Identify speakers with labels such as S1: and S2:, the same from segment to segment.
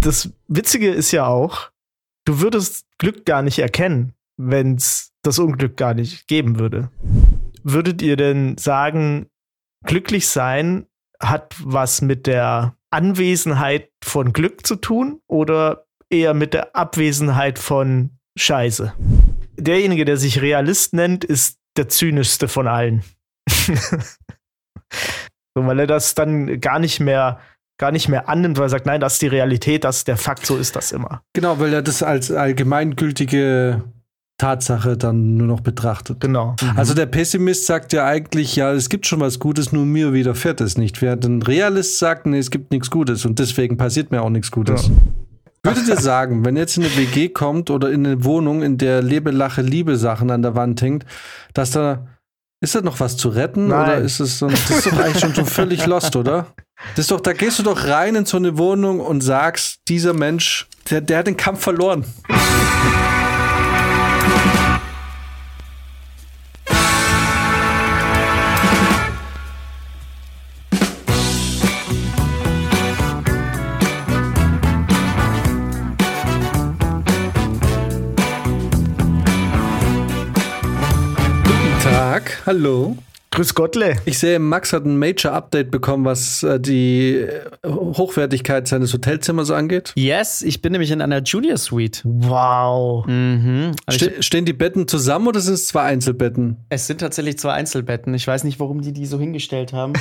S1: das Witzige ist ja auch, du würdest Glück gar nicht erkennen, wenn es das Unglück gar nicht geben würde. Würdet ihr denn sagen, glücklich sein hat was mit der Anwesenheit von Glück zu tun oder eher mit der Abwesenheit von Scheiße? Derjenige, der sich Realist nennt, ist der zynischste von allen. so, weil er das dann gar nicht mehr gar nicht mehr annimmt, weil er sagt, nein, das ist die Realität, das ist der Fakt, so ist das immer.
S2: Genau, weil er das als allgemeingültige Tatsache dann nur noch betrachtet.
S1: Genau.
S2: Mhm. Also der Pessimist sagt ja eigentlich, ja, es gibt schon was Gutes, nur mir widerfährt es nicht. Während ein Realist sagt, nee, es gibt nichts Gutes und deswegen passiert mir auch nichts Gutes. Ja. Würdet ihr sagen, wenn jetzt in eine WG kommt oder in eine Wohnung, in der Lebe, Lache, Liebe Sachen an der Wand hängt, dass da ist da noch was zu retten
S1: Nein.
S2: oder ist es so, das ist doch eigentlich schon so völlig lost, oder? Das ist doch, da gehst du doch rein in so eine Wohnung und sagst, dieser Mensch, der, der hat den Kampf verloren. Hallo.
S1: Grüß Gottle.
S2: Ich sehe, Max hat ein Major-Update bekommen, was äh, die äh, Hochwertigkeit seines Hotelzimmers angeht.
S3: Yes, ich bin nämlich in einer Junior Suite.
S1: Wow.
S3: Mhm. Also
S2: Ste stehen die Betten zusammen oder sind es zwei Einzelbetten?
S3: es sind tatsächlich zwei Einzelbetten. Ich weiß nicht, warum die die so hingestellt haben.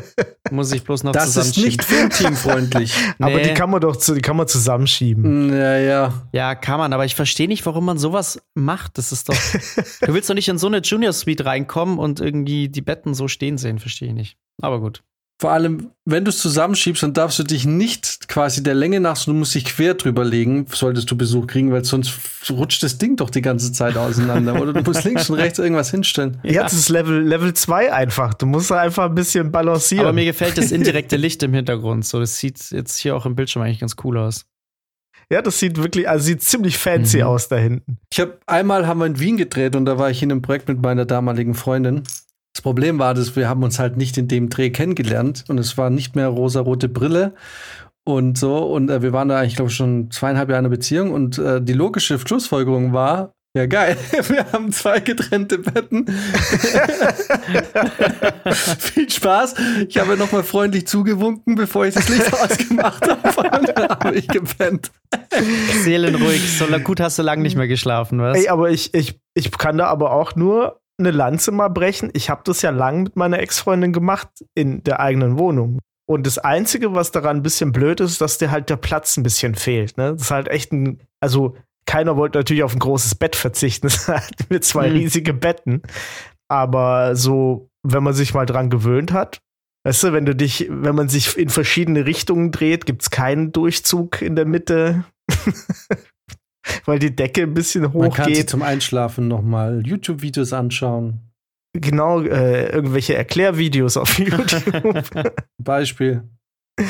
S3: Muss ich bloß noch
S2: Das ist
S3: zusammenschieben.
S2: nicht filmteamfreundlich.
S1: Aber
S3: Nee.
S1: die kann man doch zu, die kann man zusammenschieben.
S2: ja, ja.
S3: Ja, kann man, aber ich verstehe nicht, warum man sowas macht. Das ist doch. du willst doch nicht in so eine Junior Suite reinkommen und irgendwie die Betten so stehen sehen, verstehe ich nicht. Aber gut.
S2: Vor allem, wenn du es zusammenschiebst, dann darfst du dich nicht quasi der Länge nach, sondern du musst dich quer drüber legen, solltest du Besuch kriegen, weil sonst rutscht das Ding doch die ganze Zeit auseinander. Oder du musst links und rechts irgendwas hinstellen.
S1: Ja, das ist Level, Level 2 einfach. Du musst einfach ein bisschen balancieren.
S3: Aber mir gefällt das indirekte Licht im Hintergrund. So, das sieht jetzt hier auch im Bildschirm eigentlich ganz cool aus.
S1: ja, das sieht wirklich, also sieht ziemlich fancy
S3: Mhm.
S1: aus da hinten.
S2: Ich habe einmal haben wir in Wien gedreht und da war ich in einem Projekt mit meiner damaligen Freundin. Das Problem war, dass wir haben uns halt nicht in dem Dreh kennengelernt und es war nicht mehr rosarote Brille und so und äh, wir waren da eigentlich glaube ich schon zweieinhalb Jahre in einer Beziehung und äh, die logische Schlussfolgerung war ja geil, wir haben zwei getrennte Betten. Viel Spaß. Ich habe noch mal freundlich zugewunken, bevor ich das Licht ausgemacht habe und dann habe ich gepennt.
S3: Seelenruhig. So gut hast du lange nicht mehr geschlafen, was?
S1: Ey, aber ich, ich, ich kann da aber auch nur eine Lanze mal brechen. Ich habe das ja lang mit meiner Ex-Freundin gemacht in der eigenen Wohnung. Und das Einzige, was daran ein bisschen blöd ist, dass dir halt der Platz ein bisschen fehlt. Ne? Das ist halt echt ein, also keiner wollte natürlich auf ein großes Bett verzichten. Das hat mit zwei
S3: Mhm.
S1: riesige Betten. Aber so, wenn man sich mal dran gewöhnt hat, weißt du, wenn du dich, wenn man sich in verschiedene Richtungen dreht, gibt's keinen Durchzug in der Mitte. Weil die Decke ein bisschen
S2: Man
S1: hoch
S2: kann sich
S1: geht.
S2: zum Einschlafen noch mal YouTube-Videos anschauen.
S1: Genau, äh, irgendwelche Erklärvideos auf YouTube.
S2: Beispiel.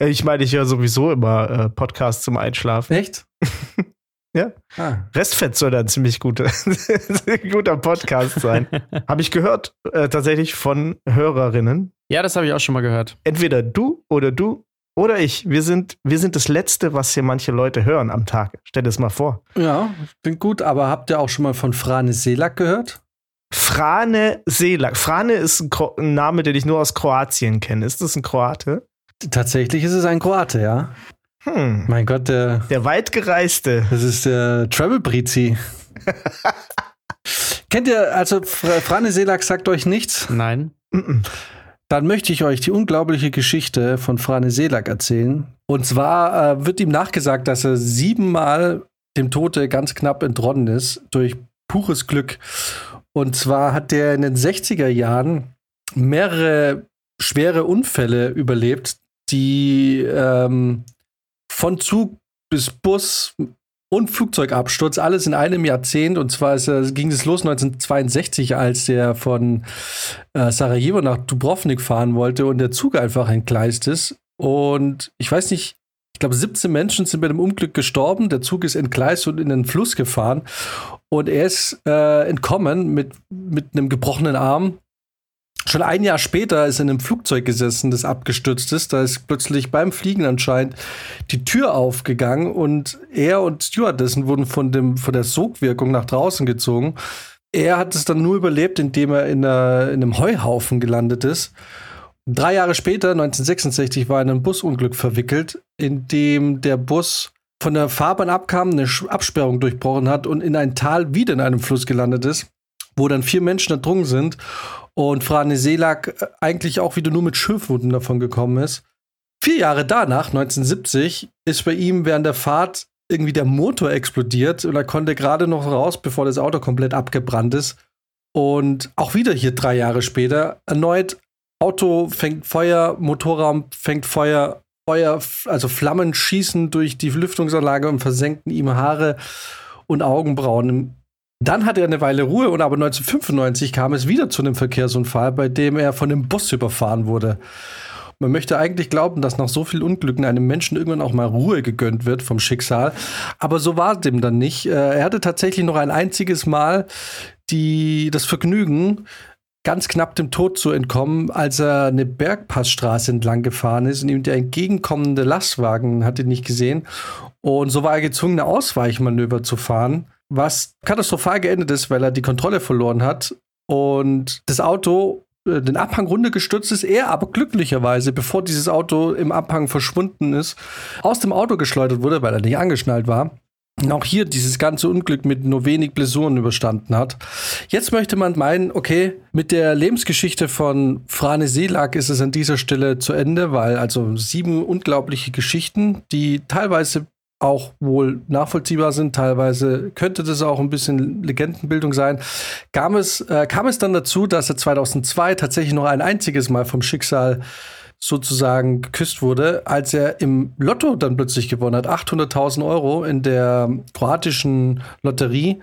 S1: ich meine, ich höre sowieso immer äh, Podcasts zum Einschlafen.
S2: Echt?
S1: Ja.
S2: Ah.
S1: Restfett soll da ein ziemlich guter, guter Podcast sein. Habe ich gehört, äh, tatsächlich von Hörerinnen.
S3: ja, das habe ich auch schon mal gehört.
S1: Entweder du oder du oder ich. Wir sind, wir sind das Letzte, was hier manche Leute hören am Tag. Stell dir das mal vor.
S2: Ja, klingt gut, aber habt ihr auch schon mal von Frane Selak gehört?
S1: Frane Selak. Frane ist ein, Kro ein Name, den ich nur aus Kroatien kenne. Ist das ein Kroate?
S2: Tatsächlich ist es ein Kroate, ja.
S1: Hm.
S2: Mein Gott, der,
S1: Der weitgereiste.
S2: das ist der Travel Brizi. Kennt ihr, also Fra- Frane Selak sagt euch nichts?
S3: Nein.
S1: Mm-mm.
S2: Dann möchte ich euch die unglaubliche Geschichte von Frane Selak erzählen. Und zwar äh, wird ihm nachgesagt, dass er siebenmal dem Tode ganz knapp entronnen ist durch pures Glück. Und zwar hat er in den 60er Jahren mehrere schwere Unfälle überlebt, die ähm, von Zug bis Bus und Flugzeugabsturz, alles in einem Jahrzehnt. Und zwar ist, er- ging es los 1962, als er von äh, Sarajevo nach Dubrovnik fahren wollte und der Zug einfach entgleist ist. Und ich weiß nicht, ich glaube, 17 Menschen sind bei dem Unglück gestorben. Der Zug ist entgleist und in den Fluss gefahren. Und er ist äh, entkommen mit, mit einem gebrochenen Arm Schon ein Jahr später ist er in einem Flugzeug gesessen, das abgestürzt ist. Da ist plötzlich beim Fliegen anscheinend die Tür aufgegangen und er und Stewardessen wurden von, dem, von der Sogwirkung nach draußen gezogen. Er hat es dann nur überlebt, indem er in, einer, in einem Heuhaufen gelandet ist. Drei Jahre später, 1966, war er in ein Busunglück verwickelt, in dem der Bus von der Fahrbahn abkam, eine Absperrung durchbrochen hat und in ein Tal wieder in einem Fluss gelandet ist, wo dann vier Menschen ertrunken sind und Frane Selak äh, eigentlich auch wieder nur mit Schürfwunden davon gekommen ist. Vier Jahre danach, 1970, ist bei ihm während der Fahrt irgendwie der Motor explodiert und er konnte gerade noch raus, bevor das Auto komplett abgebrannt ist. Und auch wieder hier drei Jahre später erneut Auto fängt Feuer, Motorraum fängt Feuer, Feuer, also Flammen schießen durch die Lüftungsanlage und versenken ihm Haare und Augenbrauen. Dann hatte er eine Weile Ruhe und aber 1995 kam es wieder zu einem Verkehrsunfall, bei dem er von einem Bus überfahren wurde. Man möchte eigentlich glauben, dass nach so vielen Unglücken einem Menschen irgendwann auch mal Ruhe gegönnt wird vom Schicksal. Aber so war dem dann nicht. Äh, er hatte tatsächlich noch ein einziges Mal die, das Vergnügen, ganz knapp dem Tod zu entkommen, als er eine Bergpassstraße entlang gefahren ist und ihm der entgegenkommende Lastwagen hat nicht gesehen. Und so war er gezwungen, eine Ausweichmanöver zu fahren, was katastrophal geendet ist, weil er die Kontrolle verloren hat und das Auto äh, den Abhang runtergestürzt ist, er aber glücklicherweise, bevor dieses Auto im Abhang verschwunden ist, aus dem Auto geschleudert wurde, weil er nicht angeschnallt war. Und auch hier dieses ganze Unglück mit nur wenig Blessuren überstanden hat. Jetzt möchte man meinen, okay, mit der Lebensgeschichte von Frane Seelag ist es an dieser Stelle zu Ende, weil also sieben unglaubliche Geschichten, die teilweise auch wohl nachvollziehbar sind. Teilweise könnte das auch ein bisschen Legendenbildung sein. Kam es, äh, kam es dann dazu, dass er 2002 tatsächlich noch ein einziges Mal vom Schicksal sozusagen geküsst wurde, als er im Lotto dann plötzlich gewonnen hat. 800.000 Euro in der kroatischen Lotterie.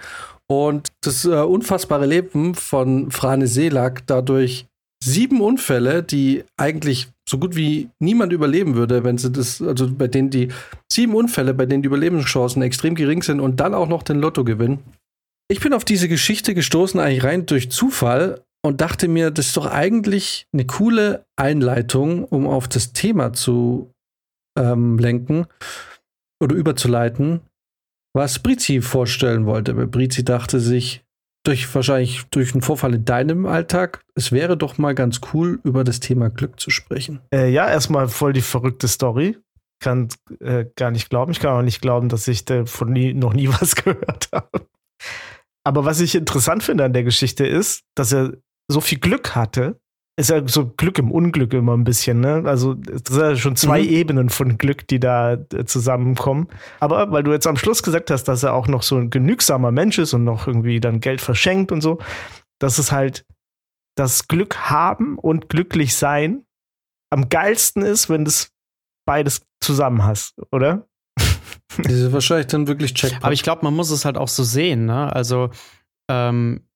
S2: Und das äh, unfassbare Leben von Frane Selak dadurch sieben Unfälle, die eigentlich so gut wie niemand überleben würde, wenn sie das, also bei denen die sieben Unfälle, bei denen die Überlebenschancen extrem gering sind und dann auch noch den Lotto gewinnen. Ich bin auf diese Geschichte gestoßen, eigentlich rein durch Zufall und dachte mir, das ist doch eigentlich eine coole Einleitung, um auf das Thema zu ähm, lenken oder überzuleiten, was Brizi vorstellen wollte. Weil Brizi dachte sich, durch wahrscheinlich durch einen Vorfall in deinem Alltag, es wäre doch mal ganz cool, über das Thema Glück zu sprechen.
S1: Äh, ja, erstmal voll die verrückte Story. Kann äh, gar nicht glauben. Ich kann auch nicht glauben, dass ich davon nie, noch nie was gehört habe. Aber was ich interessant finde an der Geschichte ist, dass er so viel Glück hatte, ist ja so Glück im Unglück immer ein bisschen, ne? Also es sind ja schon zwei mhm. Ebenen von Glück, die da äh, zusammenkommen. Aber weil du jetzt am Schluss gesagt hast, dass er auch noch so ein genügsamer Mensch ist und noch irgendwie dann Geld verschenkt und so, dass es halt das Glück haben und glücklich sein am geilsten ist, wenn du beides zusammen hast, oder?
S2: Das ist wahrscheinlich dann wirklich check.
S3: Aber ich glaube, man muss es halt auch so sehen, ne? Also ähm,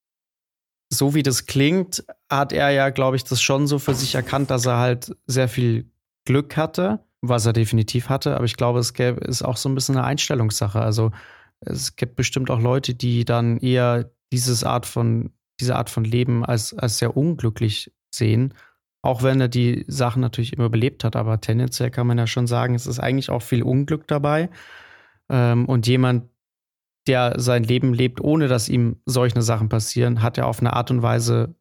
S3: so wie das klingt, hat er ja, glaube ich, das schon so für sich erkannt, dass er halt sehr viel Glück hatte, was er definitiv hatte. Aber ich glaube, es gäbe, ist auch so ein bisschen eine Einstellungssache. Also es gibt bestimmt auch Leute, die dann eher dieses Art von, diese Art von Leben als, als sehr unglücklich sehen. Auch wenn er die Sachen natürlich immer überlebt hat. Aber tendenziell kann man ja schon sagen, es ist eigentlich auch viel Unglück dabei. Ähm, und jemand, der sein Leben lebt, ohne dass ihm solche Sachen passieren, hat er auf eine Art und Weise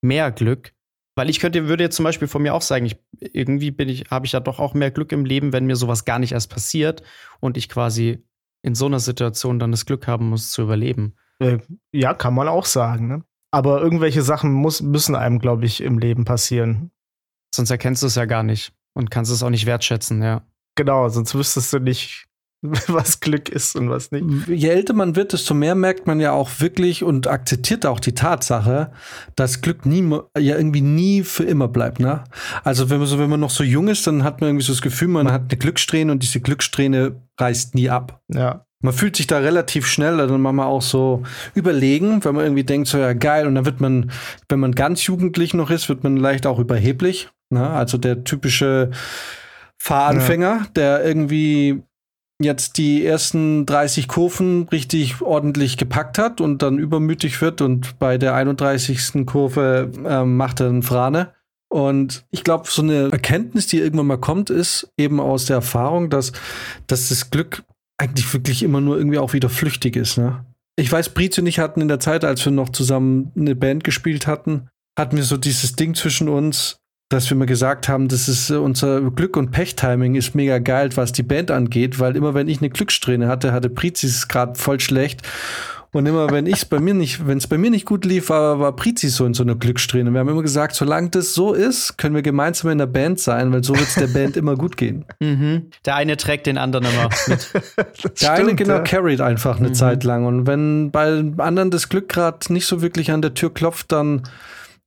S3: mehr Glück. Weil ich könnte, würde jetzt zum Beispiel von mir auch sagen, ich, irgendwie bin ich, habe ich ja doch auch mehr Glück im Leben, wenn mir sowas gar nicht erst passiert und ich quasi in so einer Situation dann das Glück haben muss zu überleben.
S1: Äh, ja, kann man auch sagen. Ne? Aber irgendwelche Sachen muss, müssen einem, glaube ich, im Leben passieren.
S3: Sonst erkennst du es ja gar nicht und kannst es auch nicht wertschätzen, ja.
S1: Genau, sonst wüsstest du nicht, was Glück ist und was nicht.
S2: Je älter man wird, desto mehr merkt man ja auch wirklich und akzeptiert auch die Tatsache, dass Glück nie, ja irgendwie nie für immer bleibt, ne? Also wenn man so, wenn man noch so jung ist, dann hat man irgendwie so das Gefühl, man hat eine Glückssträhne und diese Glückssträhne reißt nie ab.
S1: Ja.
S2: Man fühlt sich da relativ schnell, dann man mal auch so überlegen, wenn man irgendwie denkt, so ja geil, und dann wird man, wenn man ganz jugendlich noch ist, wird man leicht auch überheblich. Ne? Also der typische Fahranfänger, ja. der irgendwie jetzt die ersten 30 Kurven richtig ordentlich gepackt hat und dann übermütig wird und bei der 31. Kurve äh, macht er einen Frane. Und ich glaube, so eine Erkenntnis, die irgendwann mal kommt, ist eben aus der Erfahrung, dass, dass das Glück eigentlich wirklich immer nur irgendwie auch wieder flüchtig ist. Ne? Ich weiß, Briz und ich hatten in der Zeit, als wir noch zusammen eine Band gespielt hatten, hatten wir so dieses Ding zwischen uns, dass wir mal gesagt haben, das ist äh, unser Glück- und Pech-Timing ist mega geil, was die Band angeht, weil immer wenn ich eine Glückssträhne hatte, hatte Prizis gerade voll schlecht. Und immer wenn ich es bei mir nicht, wenn es bei mir nicht gut lief, war, war Prizis so in so einer Glückssträhne. Wir haben immer gesagt, solange das so ist, können wir gemeinsam in der Band sein, weil so wird es der Band immer gut gehen.
S3: Mhm. Der eine trägt den anderen immer mit.
S2: der stimmt, eine genau ja. carried einfach eine mhm. Zeit lang. Und wenn bei anderen das Glück gerade nicht so wirklich an der Tür klopft, dann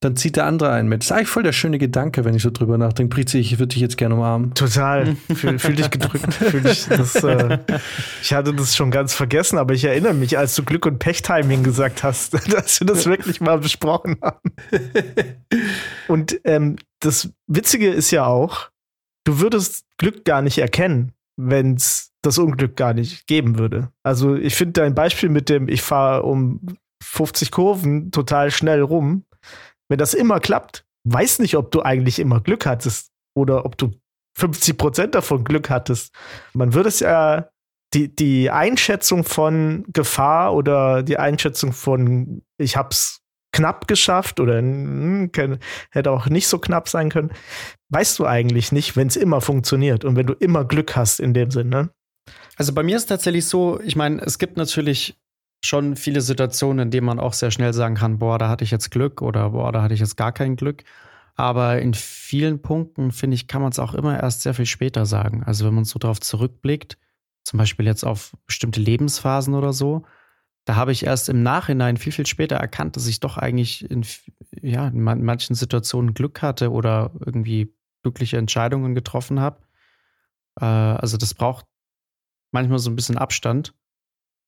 S2: dann zieht der andere einen mit. Das ist eigentlich voll der schöne Gedanke, wenn ich so drüber nachdenke. Prizi, ich würde dich jetzt gerne umarmen.
S1: Total. Fühl, fühl dich gedrückt. fühl dich, das, äh, ich hatte das schon ganz vergessen, aber ich erinnere mich, als du Glück und Pech-Timing gesagt hast, dass wir das wirklich mal besprochen haben. Und ähm, das Witzige ist ja auch, du würdest Glück gar nicht erkennen, wenn es das Unglück gar nicht geben würde. Also ich finde dein Beispiel mit dem, ich fahre um 50 Kurven total schnell rum, wenn das immer klappt, weiß nicht, ob du eigentlich immer Glück hattest oder ob du 50 Prozent davon Glück hattest. Man würde es ja die, die Einschätzung von Gefahr oder die Einschätzung von ich hab's knapp geschafft oder hm, hätte auch nicht so knapp sein können, weißt du eigentlich nicht, wenn es immer funktioniert und wenn du immer Glück hast in dem Sinne. Ne?
S3: Also bei mir ist tatsächlich so, ich meine, es gibt natürlich schon viele Situationen, in denen man auch sehr schnell sagen kann, boah, da hatte ich jetzt Glück oder boah, da hatte ich jetzt gar kein Glück. Aber in vielen Punkten, finde ich, kann man es auch immer erst sehr viel später sagen. Also wenn man so darauf zurückblickt, zum Beispiel jetzt auf bestimmte Lebensphasen oder so, da habe ich erst im Nachhinein viel, viel später erkannt, dass ich doch eigentlich in, ja, in manchen Situationen Glück hatte oder irgendwie glückliche Entscheidungen getroffen habe. Äh, also das braucht manchmal so ein bisschen Abstand.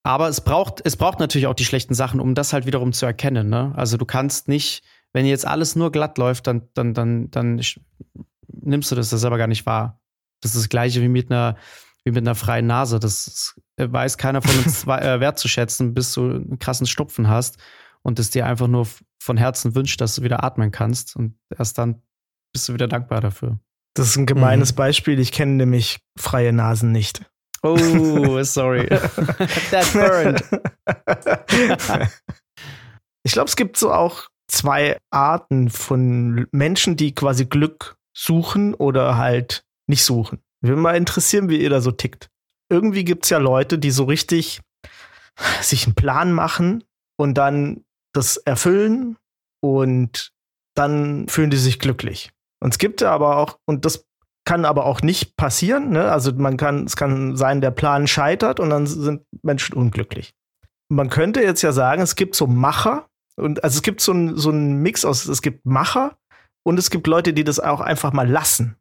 S3: Aber es braucht, es braucht natürlich auch die schlechten Sachen, um das halt wiederum zu erkennen. Ne? Also du kannst nicht, wenn jetzt alles nur glatt läuft, dann, dann, dann, dann nimmst du das, das ist aber gar nicht wahr. Das ist das gleiche wie mit einer, wie mit einer freien Nase. Das weiß keiner von uns äh, wertzuschätzen, bis du einen krassen Stupfen hast und es dir einfach nur von Herzen wünscht, dass du wieder atmen kannst. Und erst dann bist du wieder dankbar dafür.
S1: Das ist ein gemeines mhm. Beispiel. Ich kenne nämlich freie Nasen nicht.
S3: Oh, sorry. That burned.
S1: ich glaube, es gibt so auch zwei Arten von Menschen, die quasi Glück suchen oder halt nicht suchen. Mich würde mal interessieren, wie ihr da so tickt. Irgendwie gibt es ja Leute, die so richtig sich einen Plan machen und dann das erfüllen und dann fühlen die sich glücklich. Und es gibt ja aber auch, und das kann aber auch nicht passieren. Ne? Also man kann, es kann sein, der Plan scheitert und dann sind Menschen unglücklich. Man könnte jetzt ja sagen, es gibt so Macher und also es gibt so einen so Mix aus, es gibt Macher und es gibt Leute, die das auch einfach mal lassen.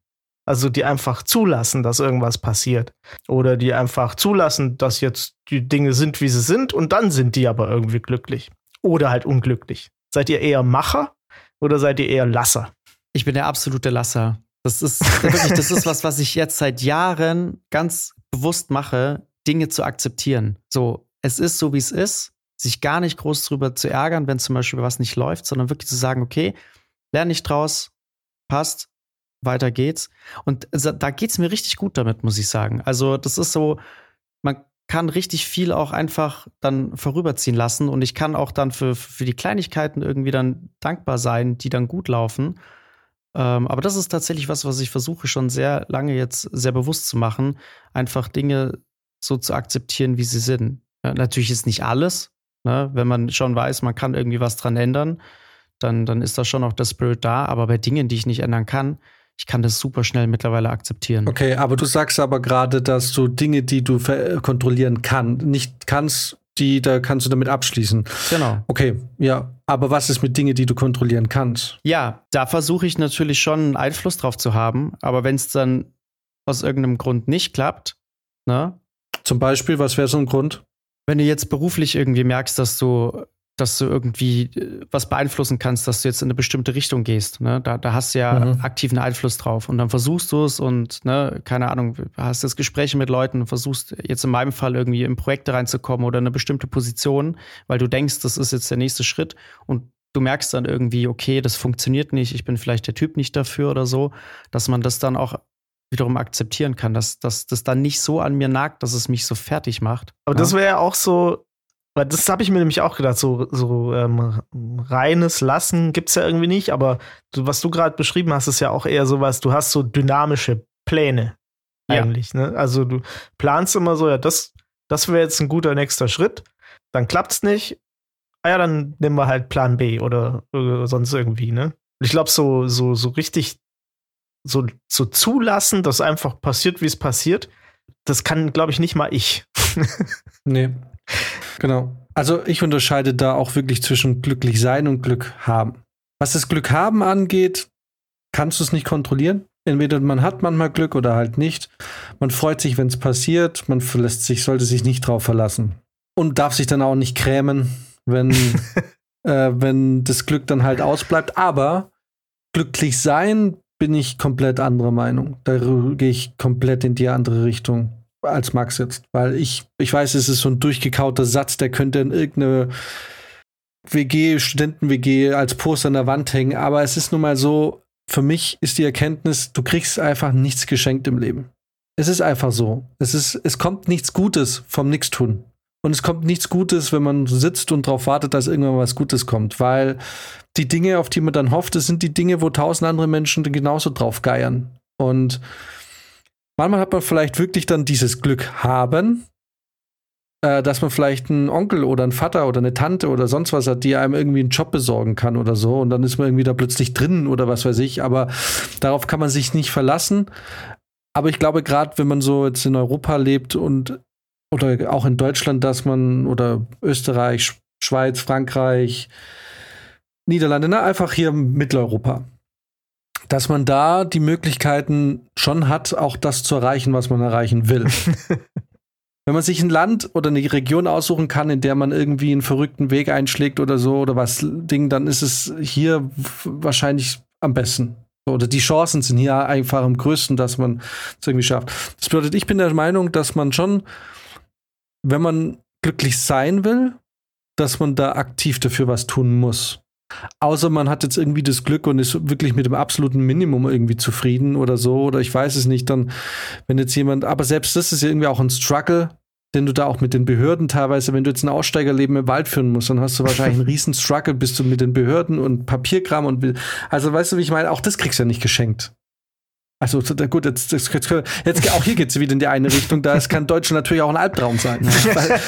S1: Also die einfach zulassen, dass irgendwas passiert. Oder die einfach zulassen, dass jetzt die Dinge sind, wie sie sind, und dann sind die aber irgendwie glücklich. Oder halt unglücklich. Seid ihr eher Macher oder seid ihr eher Lasser?
S3: Ich bin der absolute Lasser. Das ist wirklich, das ist was, was ich jetzt seit Jahren ganz bewusst mache, Dinge zu akzeptieren. So, es ist so, wie es ist, sich gar nicht groß drüber zu ärgern, wenn zum Beispiel was nicht läuft, sondern wirklich zu sagen, okay, lerne nicht draus, passt, weiter geht's. Und da geht's mir richtig gut damit, muss ich sagen. Also, das ist so, man kann richtig viel auch einfach dann vorüberziehen lassen und ich kann auch dann für, für die Kleinigkeiten irgendwie dann dankbar sein, die dann gut laufen. Ähm, aber das ist tatsächlich was, was ich versuche schon sehr lange jetzt sehr bewusst zu machen, einfach Dinge so zu akzeptieren, wie sie sind. Ja, natürlich ist nicht alles, ne? wenn man schon weiß, man kann irgendwie was dran ändern, dann, dann ist da schon auch der Spirit da. Aber bei Dingen, die ich nicht ändern kann, ich kann das super schnell mittlerweile akzeptieren.
S2: Okay, aber du sagst aber gerade, dass du Dinge, die du kontrollieren kannst, nicht kannst, die, da kannst du damit abschließen.
S3: Genau.
S2: Okay, ja. Aber was ist mit Dingen, die du kontrollieren kannst?
S3: Ja, da versuche ich natürlich schon einen Einfluss drauf zu haben. Aber wenn es dann aus irgendeinem Grund nicht klappt, ne?
S2: Zum Beispiel, was wäre so ein Grund?
S3: Wenn du jetzt beruflich irgendwie merkst, dass du dass du irgendwie äh, was beeinflussen kannst, dass du jetzt in eine bestimmte Richtung gehst. Ne? Da, da hast du ja mhm. aktiven Einfluss drauf. Und dann versuchst du es und, ne, keine Ahnung, hast jetzt Gespräche mit Leuten, versuchst jetzt in meinem Fall irgendwie in Projekte reinzukommen oder eine bestimmte Position, weil du denkst, das ist jetzt der nächste Schritt und du merkst dann irgendwie, okay, das funktioniert nicht, ich bin vielleicht der Typ nicht dafür oder so, dass man das dann auch wiederum akzeptieren kann, dass, dass das dann nicht so an mir nagt, dass es mich so fertig macht.
S1: Aber ja? das wäre ja auch so, weil das habe ich mir nämlich auch gedacht, so, so ähm, reines Lassen gibt es ja irgendwie nicht, aber du, was du gerade beschrieben hast, ist ja auch eher sowas, du hast so dynamische Pläne eigentlich. Ja. Ne? Also du planst immer so, ja, das, das wäre jetzt ein guter nächster Schritt, dann klappt es nicht, ah ja, dann nehmen wir halt Plan B oder, oder sonst irgendwie, ne? Ich glaube, so, so, so richtig so, so zulassen, dass einfach passiert, wie es passiert, das kann, glaube ich, nicht mal ich.
S2: nee. Genau. Also ich unterscheide da auch wirklich zwischen glücklich sein und Glück haben. Was das Glück haben angeht, kannst du es nicht kontrollieren. Entweder man hat manchmal Glück oder halt nicht. Man freut sich, wenn es passiert. Man verlässt sich, sollte sich nicht drauf verlassen. Und darf sich dann auch nicht krämen, wenn, äh, wenn das Glück dann halt ausbleibt. Aber glücklich sein bin ich komplett anderer Meinung. Da gehe ich komplett in die andere Richtung als Max jetzt. Weil ich, ich weiß, es ist so ein durchgekauter Satz, der könnte in irgendeine WG, Studenten-WG als Poster an der Wand hängen. Aber es ist nun mal so, für mich ist die Erkenntnis, du kriegst einfach nichts geschenkt im Leben. Es ist einfach so. Es, ist, es kommt nichts Gutes vom Nichtstun. Und es kommt nichts Gutes, wenn man sitzt und darauf wartet, dass irgendwann was Gutes kommt. Weil die Dinge, auf die man dann hofft, das sind die Dinge, wo tausend andere Menschen genauso drauf geiern. Und manchmal hat man vielleicht wirklich dann dieses Glück haben, äh, dass man vielleicht einen Onkel oder einen Vater oder eine Tante oder sonst was hat, die einem irgendwie einen Job besorgen kann oder so. Und dann ist man irgendwie da plötzlich drin oder was weiß ich. Aber darauf kann man sich nicht verlassen. Aber ich glaube, gerade wenn man so jetzt in Europa lebt und oder auch in Deutschland, dass man oder Österreich, Schweiz, Frankreich, Niederlande, ne, einfach hier Mitteleuropa, dass man da die Möglichkeiten schon hat, auch das zu erreichen, was man erreichen will. Wenn man sich ein Land oder eine Region aussuchen kann, in der man irgendwie einen verrückten Weg einschlägt oder so oder was Ding, dann ist es hier wahrscheinlich am besten. Oder die Chancen sind hier einfach am größten, dass man es irgendwie schafft. Das bedeutet, ich bin der Meinung, dass man schon, wenn man glücklich sein will, dass man da aktiv dafür was tun muss. Außer man hat jetzt irgendwie das Glück und ist wirklich mit dem absoluten Minimum irgendwie zufrieden oder so, oder ich weiß es nicht, dann, wenn jetzt jemand, aber selbst das ist ja irgendwie auch ein Struggle, den du da auch mit den Behörden teilweise, wenn du jetzt ein Aussteigerleben im Wald führen musst, dann hast du wahrscheinlich einen riesen Struggle, bist du mit den Behörden und Papierkram und, also weißt du, wie ich meine, auch das kriegst du ja nicht geschenkt. Also gut, jetzt, jetzt, jetzt, jetzt auch hier geht es wieder in die eine Richtung. Da kann Deutschland natürlich auch ein Albtraum sein. Ja. Weil,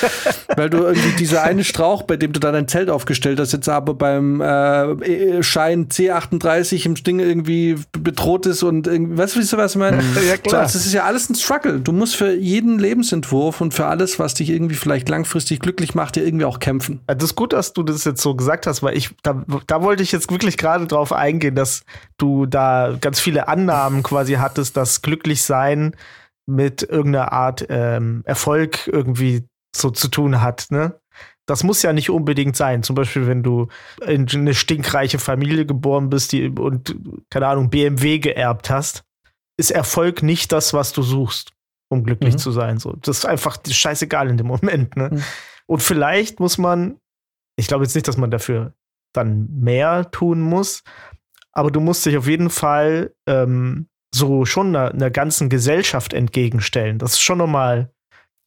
S2: weil, du irgendwie dieser eine Strauch, bei dem du da dein Zelt aufgestellt hast, jetzt aber beim äh, Schein C38 im Ding irgendwie bedroht ist und irgendwie, weißt du, was ich meine? Ja, klar. das ist ja alles ein Struggle. Du musst für jeden Lebensentwurf und für alles, was dich irgendwie vielleicht langfristig glücklich macht, dir irgendwie auch kämpfen.
S1: Das ist gut, dass du das jetzt so gesagt hast, weil ich, da, da wollte ich jetzt wirklich gerade drauf eingehen, dass du da ganz viele Annahmen quasi quasi hattest, dass Glücklichsein mit irgendeiner Art ähm, Erfolg irgendwie so zu tun hat, ne? Das muss ja nicht unbedingt sein. Zum Beispiel, wenn du in eine stinkreiche Familie geboren bist die, und, keine Ahnung, BMW geerbt hast, ist Erfolg nicht das, was du suchst, um glücklich mhm. zu sein. So, das ist einfach scheißegal in dem Moment. Ne? Mhm. Und vielleicht muss man, ich glaube jetzt nicht, dass man dafür dann mehr tun muss, aber du musst dich auf jeden Fall ähm, so schon einer, einer ganzen Gesellschaft entgegenstellen. Das ist schon nochmal,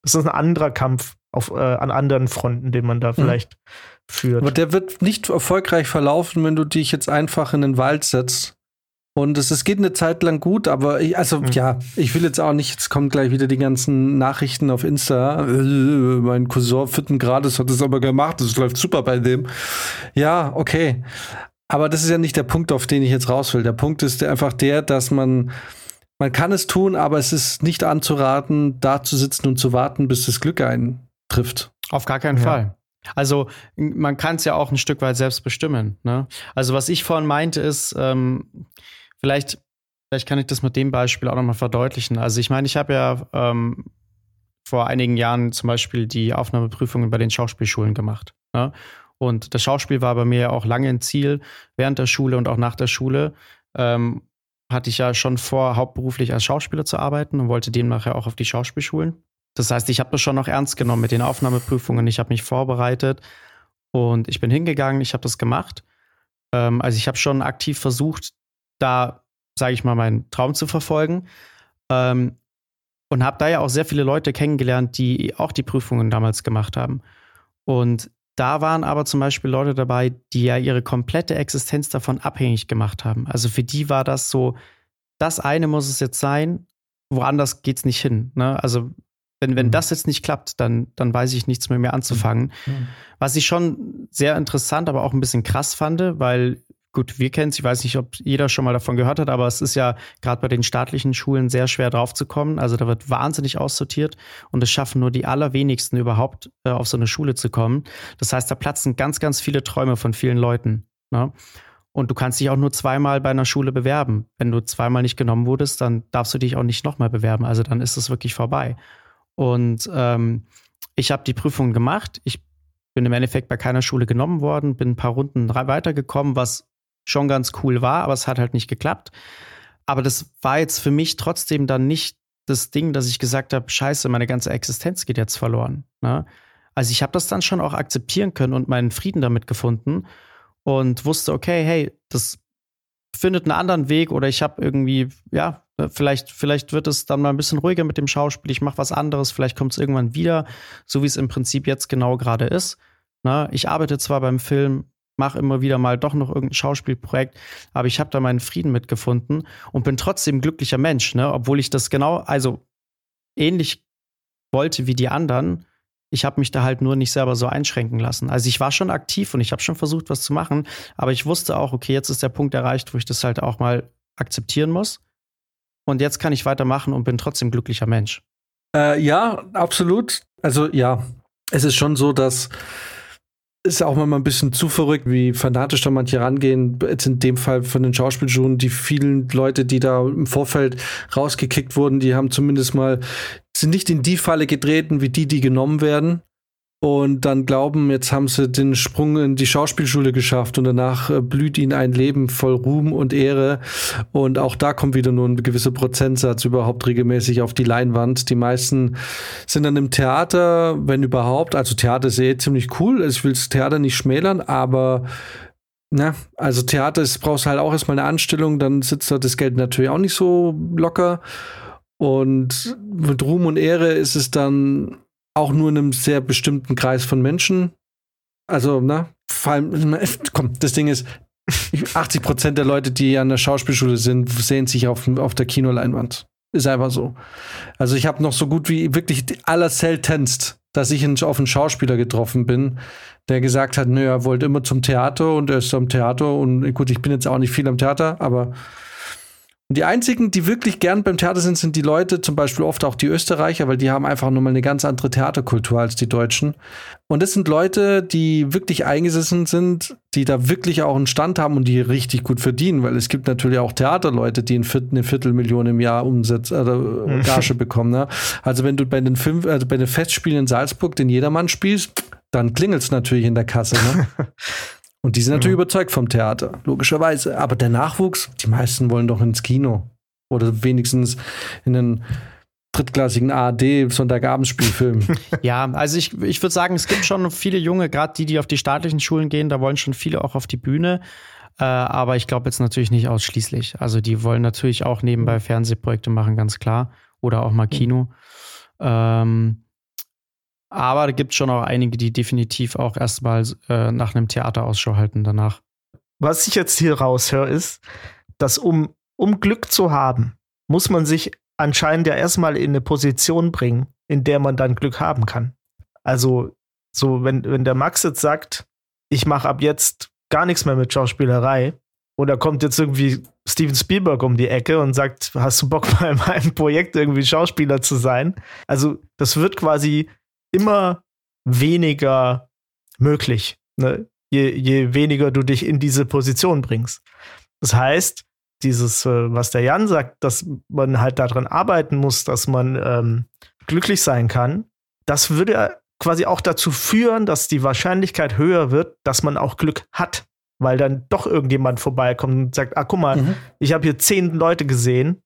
S1: das ist ein anderer Kampf auf, äh, an anderen Fronten, den man da mhm. vielleicht mhm. führt.
S2: Aber der wird nicht erfolgreich verlaufen, wenn du dich jetzt einfach in den Wald setzt. Und es, es geht eine Zeit lang gut, aber ich, also mhm. ja, ich will jetzt auch nicht, jetzt kommen gleich wieder die ganzen Nachrichten auf Insta. Äh, mein Cousin vierten Grades hat es aber gemacht, es läuft super bei dem. Ja, okay. Aber das ist ja nicht der Punkt, auf den ich jetzt raus will. Der Punkt ist einfach der, dass man, man kann es tun, aber es ist nicht anzuraten, da zu sitzen und zu warten, bis das Glück eintrifft.
S3: Auf gar keinen ja. Fall. Also man kann es ja auch ein Stück weit selbst bestimmen. Ne? Also was ich vorhin meinte ist, ähm, vielleicht, vielleicht kann ich das mit dem Beispiel auch nochmal verdeutlichen. Also ich meine, ich habe ja ähm, vor einigen Jahren zum Beispiel die Aufnahmeprüfungen bei den Schauspielschulen gemacht. Ne? Und das Schauspiel war bei mir ja auch lange ein Ziel, während der Schule und auch nach der Schule. Ähm, hatte ich ja schon vor, hauptberuflich als Schauspieler zu arbeiten und wollte demnach ja auch auf die Schauspielschulen. Das heißt, ich habe das schon noch ernst genommen mit den Aufnahmeprüfungen. Ich habe mich vorbereitet und ich bin hingegangen, ich habe das gemacht. Ähm, also ich habe schon aktiv versucht, da, sage ich mal, meinen Traum zu verfolgen. Ähm, und habe da ja auch sehr viele Leute kennengelernt, die auch die Prüfungen damals gemacht haben. Und da waren aber zum Beispiel Leute dabei, die ja ihre komplette Existenz davon abhängig gemacht haben. Also für die war das so, das eine muss es jetzt sein, woanders geht es nicht hin. Ne? Also wenn, wenn mhm. das jetzt nicht klappt, dann, dann weiß ich nichts mehr, mehr anzufangen. Mhm. Was ich schon sehr interessant, aber auch ein bisschen krass fand, weil gut, wir kennen es, ich weiß nicht, ob jeder schon mal davon gehört hat, aber es ist ja gerade bei den staatlichen Schulen sehr schwer draufzukommen. Also da wird wahnsinnig aussortiert und es schaffen nur die allerwenigsten überhaupt äh, auf so eine Schule zu kommen. Das heißt, da platzen ganz, ganz viele Träume von vielen Leuten. Ne? Und du kannst dich auch nur zweimal bei einer Schule bewerben. Wenn du zweimal nicht genommen wurdest, dann darfst du dich auch nicht nochmal bewerben. Also dann ist es wirklich vorbei. Und ähm, ich habe die Prüfung gemacht. Ich bin im Endeffekt bei keiner Schule genommen worden, bin ein paar Runden weitergekommen, was schon ganz cool war, aber es hat halt nicht geklappt. Aber das war jetzt für mich trotzdem dann nicht das Ding, dass ich gesagt habe, scheiße, meine ganze Existenz geht jetzt verloren. Ne? Also ich habe das dann schon auch akzeptieren können und meinen Frieden damit gefunden und wusste, okay, hey, das findet einen anderen Weg oder ich habe irgendwie, ja, vielleicht, vielleicht wird es dann mal ein bisschen ruhiger mit dem Schauspiel, ich mache was anderes, vielleicht kommt es irgendwann wieder, so wie es im Prinzip jetzt genau gerade ist. Ne? ich arbeite zwar beim Film, mache immer wieder mal doch noch irgendein Schauspielprojekt, aber ich habe da meinen Frieden mitgefunden und bin trotzdem glücklicher Mensch, ne? obwohl ich das genau, also ähnlich wollte wie die anderen. Ich habe mich da halt nur nicht selber so einschränken lassen. Also ich war schon aktiv und ich habe schon versucht, was zu machen, aber ich wusste auch, okay, jetzt ist der Punkt erreicht, wo ich das halt auch mal akzeptieren muss. Und jetzt kann ich weitermachen und bin trotzdem glücklicher Mensch.
S2: Äh, ja, absolut. Also ja, es ist schon so, dass ist auch mal ein bisschen zu verrückt, wie fanatisch da manche rangehen. Jetzt in dem Fall von den Schauspielschulen, die vielen Leute, die da im Vorfeld rausgekickt wurden, die haben zumindest mal, sind nicht in die Falle getreten, wie die, die genommen werden und dann glauben, jetzt haben sie den Sprung in die Schauspielschule geschafft und danach äh, blüht ihnen ein Leben voll Ruhm und Ehre. Und auch da kommt wieder nur ein gewisser Prozentsatz überhaupt regelmäßig auf die Leinwand. Die meisten sind dann im Theater, wenn überhaupt. Also Theater ist eh ziemlich cool. Ich will das Theater nicht schmälern, aber na, also Theater ist, brauchst halt auch erstmal eine Anstellung, dann sitzt da das Geld natürlich auch nicht so locker. Und mit Ruhm und Ehre ist es dann auch nur in einem sehr bestimmten Kreis von Menschen. Also, ne, vor allem, komm, das Ding ist, 80 Prozent der Leute, die an der Schauspielschule sind, sehen sich auf, auf der Kinoleinwand. Ist einfach so. Also ich habe noch so gut wie wirklich aller seltenst, dass ich auf einen Schauspieler getroffen bin, der gesagt hat, nö, er wollte immer zum Theater und er ist am Theater und gut, ich bin jetzt auch nicht viel am Theater, aber und die einzigen, die wirklich gern beim Theater sind, sind die Leute, zum Beispiel oft auch die Österreicher, weil die haben einfach nur mal eine ganz andere Theaterkultur als die Deutschen. Und das sind Leute, die wirklich eingesessen sind, die da wirklich auch einen Stand haben und die richtig gut verdienen, weil es gibt natürlich auch Theaterleute, die eine Viertelmillion im Jahr Umsatz oder äh, Gage bekommen. Ne? Also wenn du bei den Film, also bei den Festspielen in Salzburg den Jedermann spielst, dann klingelt es natürlich in der Kasse. Ne? Und die sind natürlich ja. überzeugt vom Theater, logischerweise. Aber der Nachwuchs, die meisten wollen doch ins Kino. Oder wenigstens in einen drittklassigen ARD-Sonntagabendsspielfilm.
S3: ja, also ich, ich würde sagen, es gibt schon viele Junge, gerade die, die auf die staatlichen Schulen gehen, da wollen schon viele auch auf die Bühne. Äh, aber ich glaube jetzt natürlich nicht ausschließlich. Also die wollen natürlich auch nebenbei Fernsehprojekte machen, ganz klar. Oder auch mal Kino. Ähm, aber da gibt es schon auch einige, die definitiv auch erstmal äh, nach einem Theater Ausschau halten danach.
S1: Was ich jetzt hier raushöre, ist, dass um, um Glück zu haben, muss man sich anscheinend ja erstmal in eine Position bringen, in der man dann Glück haben kann. Also, so, wenn, wenn der Max jetzt sagt, ich mache ab jetzt gar nichts mehr mit Schauspielerei, da kommt jetzt irgendwie Steven Spielberg um die Ecke und sagt, hast du Bock in meinem Projekt irgendwie Schauspieler zu sein? Also, das wird quasi immer weniger möglich, ne? je, je weniger du dich in diese Position bringst. Das heißt, dieses, äh, was der Jan sagt, dass man halt daran arbeiten muss, dass man ähm, glücklich sein kann, das würde quasi auch dazu führen, dass die Wahrscheinlichkeit höher wird, dass man auch Glück hat. Weil dann doch irgendjemand vorbeikommt und sagt, ah, guck mal, mhm. ich habe hier zehn Leute gesehen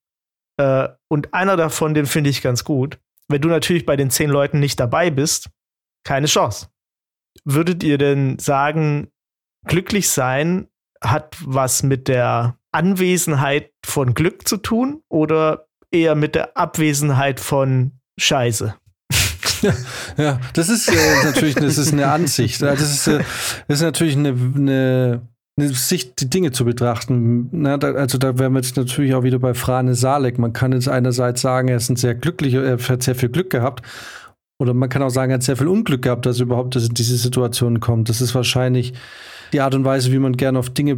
S1: äh, und einer davon, den finde ich ganz gut. Wenn du natürlich bei den zehn Leuten nicht dabei bist, keine Chance. Würdet ihr denn sagen, glücklich sein hat was mit der Anwesenheit von Glück zu tun oder eher mit der Abwesenheit von Scheiße?
S2: Ja, das ist äh, natürlich das ist eine Ansicht. Das ist, äh, das ist natürlich eine, eine, eine Sicht, die Dinge zu betrachten. Na, da, also da wären wir jetzt natürlich auch wieder bei Frane Salek. Man kann jetzt einerseits sagen, er ist ein sehr glücklicher, er hat sehr viel Glück gehabt. Oder man kann auch sagen, er hat sehr viel Unglück gehabt, dass er überhaupt in diese Situation kommt. Das ist wahrscheinlich die Art und Weise, wie man gerne auf Dinge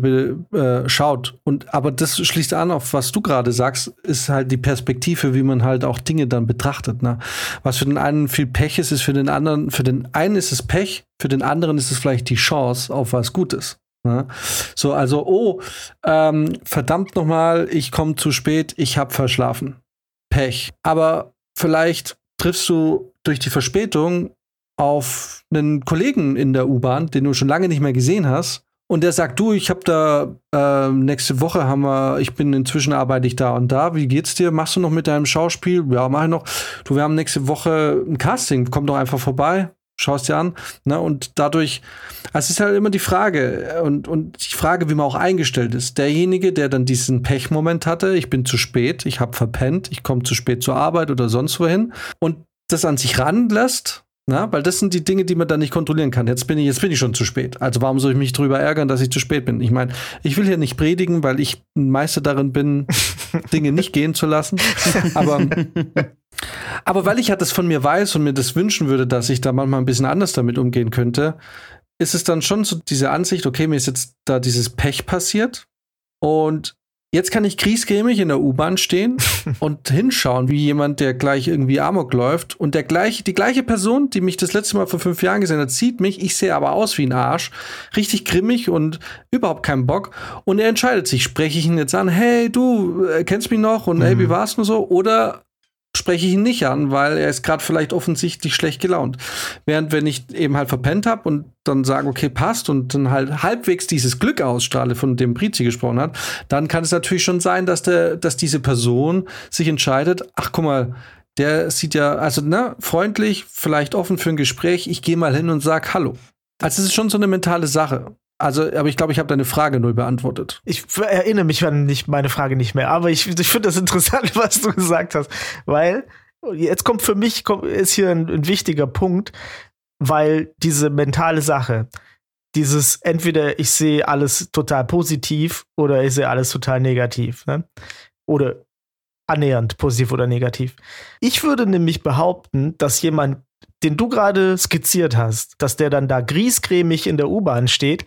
S2: äh, schaut. Und aber das schließt an auf was du gerade sagst, ist halt die Perspektive, wie man halt auch Dinge dann betrachtet. Ne? Was für den einen viel Pech ist, ist für den anderen, für den einen ist es Pech, für den anderen ist es vielleicht die Chance auf was Gutes. Ne? So, also, oh, ähm, verdammt nochmal, ich komme zu spät, ich habe verschlafen. Pech. Aber vielleicht triffst du durch die Verspätung auf einen Kollegen in der U-Bahn, den du schon lange nicht mehr gesehen hast. Und der sagt, du, ich habe da äh, nächste Woche haben wir, ich bin inzwischen arbeite ich da und da. Wie geht's dir? Machst du noch mit deinem Schauspiel? Ja, mach ich noch. Du, wir haben nächste Woche ein Casting. Komm doch einfach vorbei, schaust dir an. Ne? Und dadurch, es ist halt immer die Frage und und die Frage, wie man auch eingestellt ist. Derjenige, der dann diesen Pechmoment hatte, ich bin zu spät, ich habe verpennt, ich komme zu spät zur Arbeit oder sonst wohin und das an sich ranlässt na, weil das sind die Dinge, die man dann nicht kontrollieren kann. Jetzt bin ich, jetzt bin ich schon zu spät. Also warum soll ich mich drüber ärgern, dass ich zu spät bin? Ich meine, ich will hier nicht predigen, weil ich ein Meister darin bin, Dinge nicht gehen zu lassen. Aber, aber weil ich halt das von mir weiß und mir das wünschen würde, dass ich da manchmal ein bisschen anders damit umgehen könnte, ist es dann schon so diese Ansicht, okay, mir ist jetzt da dieses Pech passiert und Jetzt kann ich kriesgrämig in der U-Bahn stehen und hinschauen, wie jemand, der gleich irgendwie Amok läuft und der gleiche, die gleiche Person, die mich das letzte Mal vor fünf Jahren gesehen hat, sieht mich. Ich sehe aber aus wie ein Arsch, richtig grimmig und überhaupt keinen Bock. Und er entscheidet sich, spreche ich ihn jetzt an, hey, du äh, kennst mich noch und mhm. hey, wie war's nur so? Oder spreche ich ihn nicht an, weil er ist gerade vielleicht offensichtlich schlecht gelaunt. Während wenn ich eben halt verpennt habe und dann sage, okay, passt und dann halt halbwegs dieses Glück ausstrahle, von dem Brizi gesprochen hat, dann kann es natürlich schon sein, dass der, dass diese Person sich entscheidet, ach guck mal, der sieht ja, also ne, freundlich, vielleicht offen für ein Gespräch, ich gehe mal hin und sag Hallo. Also es ist schon so eine mentale Sache. Also, aber ich glaube, ich habe deine Frage null beantwortet.
S1: Ich erinnere mich an nicht, meine Frage nicht mehr, aber ich, ich finde das interessant, was du gesagt hast, weil jetzt kommt für mich kommt, ist hier ein, ein wichtiger Punkt, weil diese mentale Sache, dieses entweder ich sehe alles total positiv oder ich sehe alles total negativ, ne? oder annähernd positiv oder negativ. Ich würde nämlich behaupten, dass jemand den du gerade skizziert hast, dass der dann da griesgrämig in der U-Bahn steht,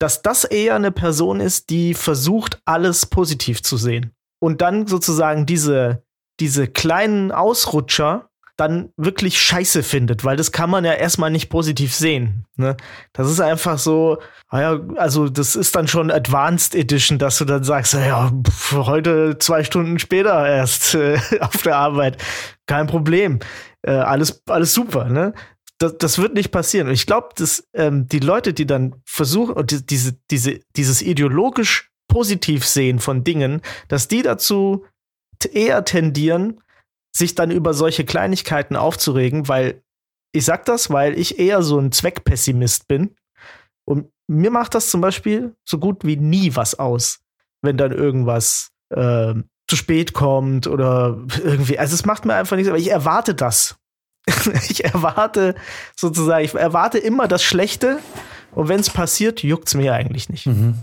S1: dass das eher eine Person ist, die versucht, alles positiv zu sehen. Und dann sozusagen diese, diese kleinen Ausrutscher dann wirklich scheiße findet, weil das kann man ja erstmal nicht positiv sehen. Ne? Das ist einfach so, naja, also das ist dann schon Advanced Edition, dass du dann sagst, ja, heute zwei Stunden später erst äh, auf der Arbeit, kein Problem äh, alles, alles super, ne? Das, das wird nicht passieren. Und ich glaube, dass ähm, die Leute, die dann versuchen, und die, diese, diese, dieses ideologisch positiv sehen von Dingen, dass die dazu eher tendieren, sich dann über solche Kleinigkeiten aufzuregen, weil ich sag das, weil ich eher so ein Zweckpessimist bin. Und mir macht das zum Beispiel so gut wie nie was aus, wenn dann irgendwas äh, zu spät kommt oder irgendwie. Also es macht mir einfach nichts, aber ich erwarte das. ich erwarte sozusagen, ich erwarte immer das Schlechte und wenn es passiert, juckt es mir eigentlich nicht. Mhm.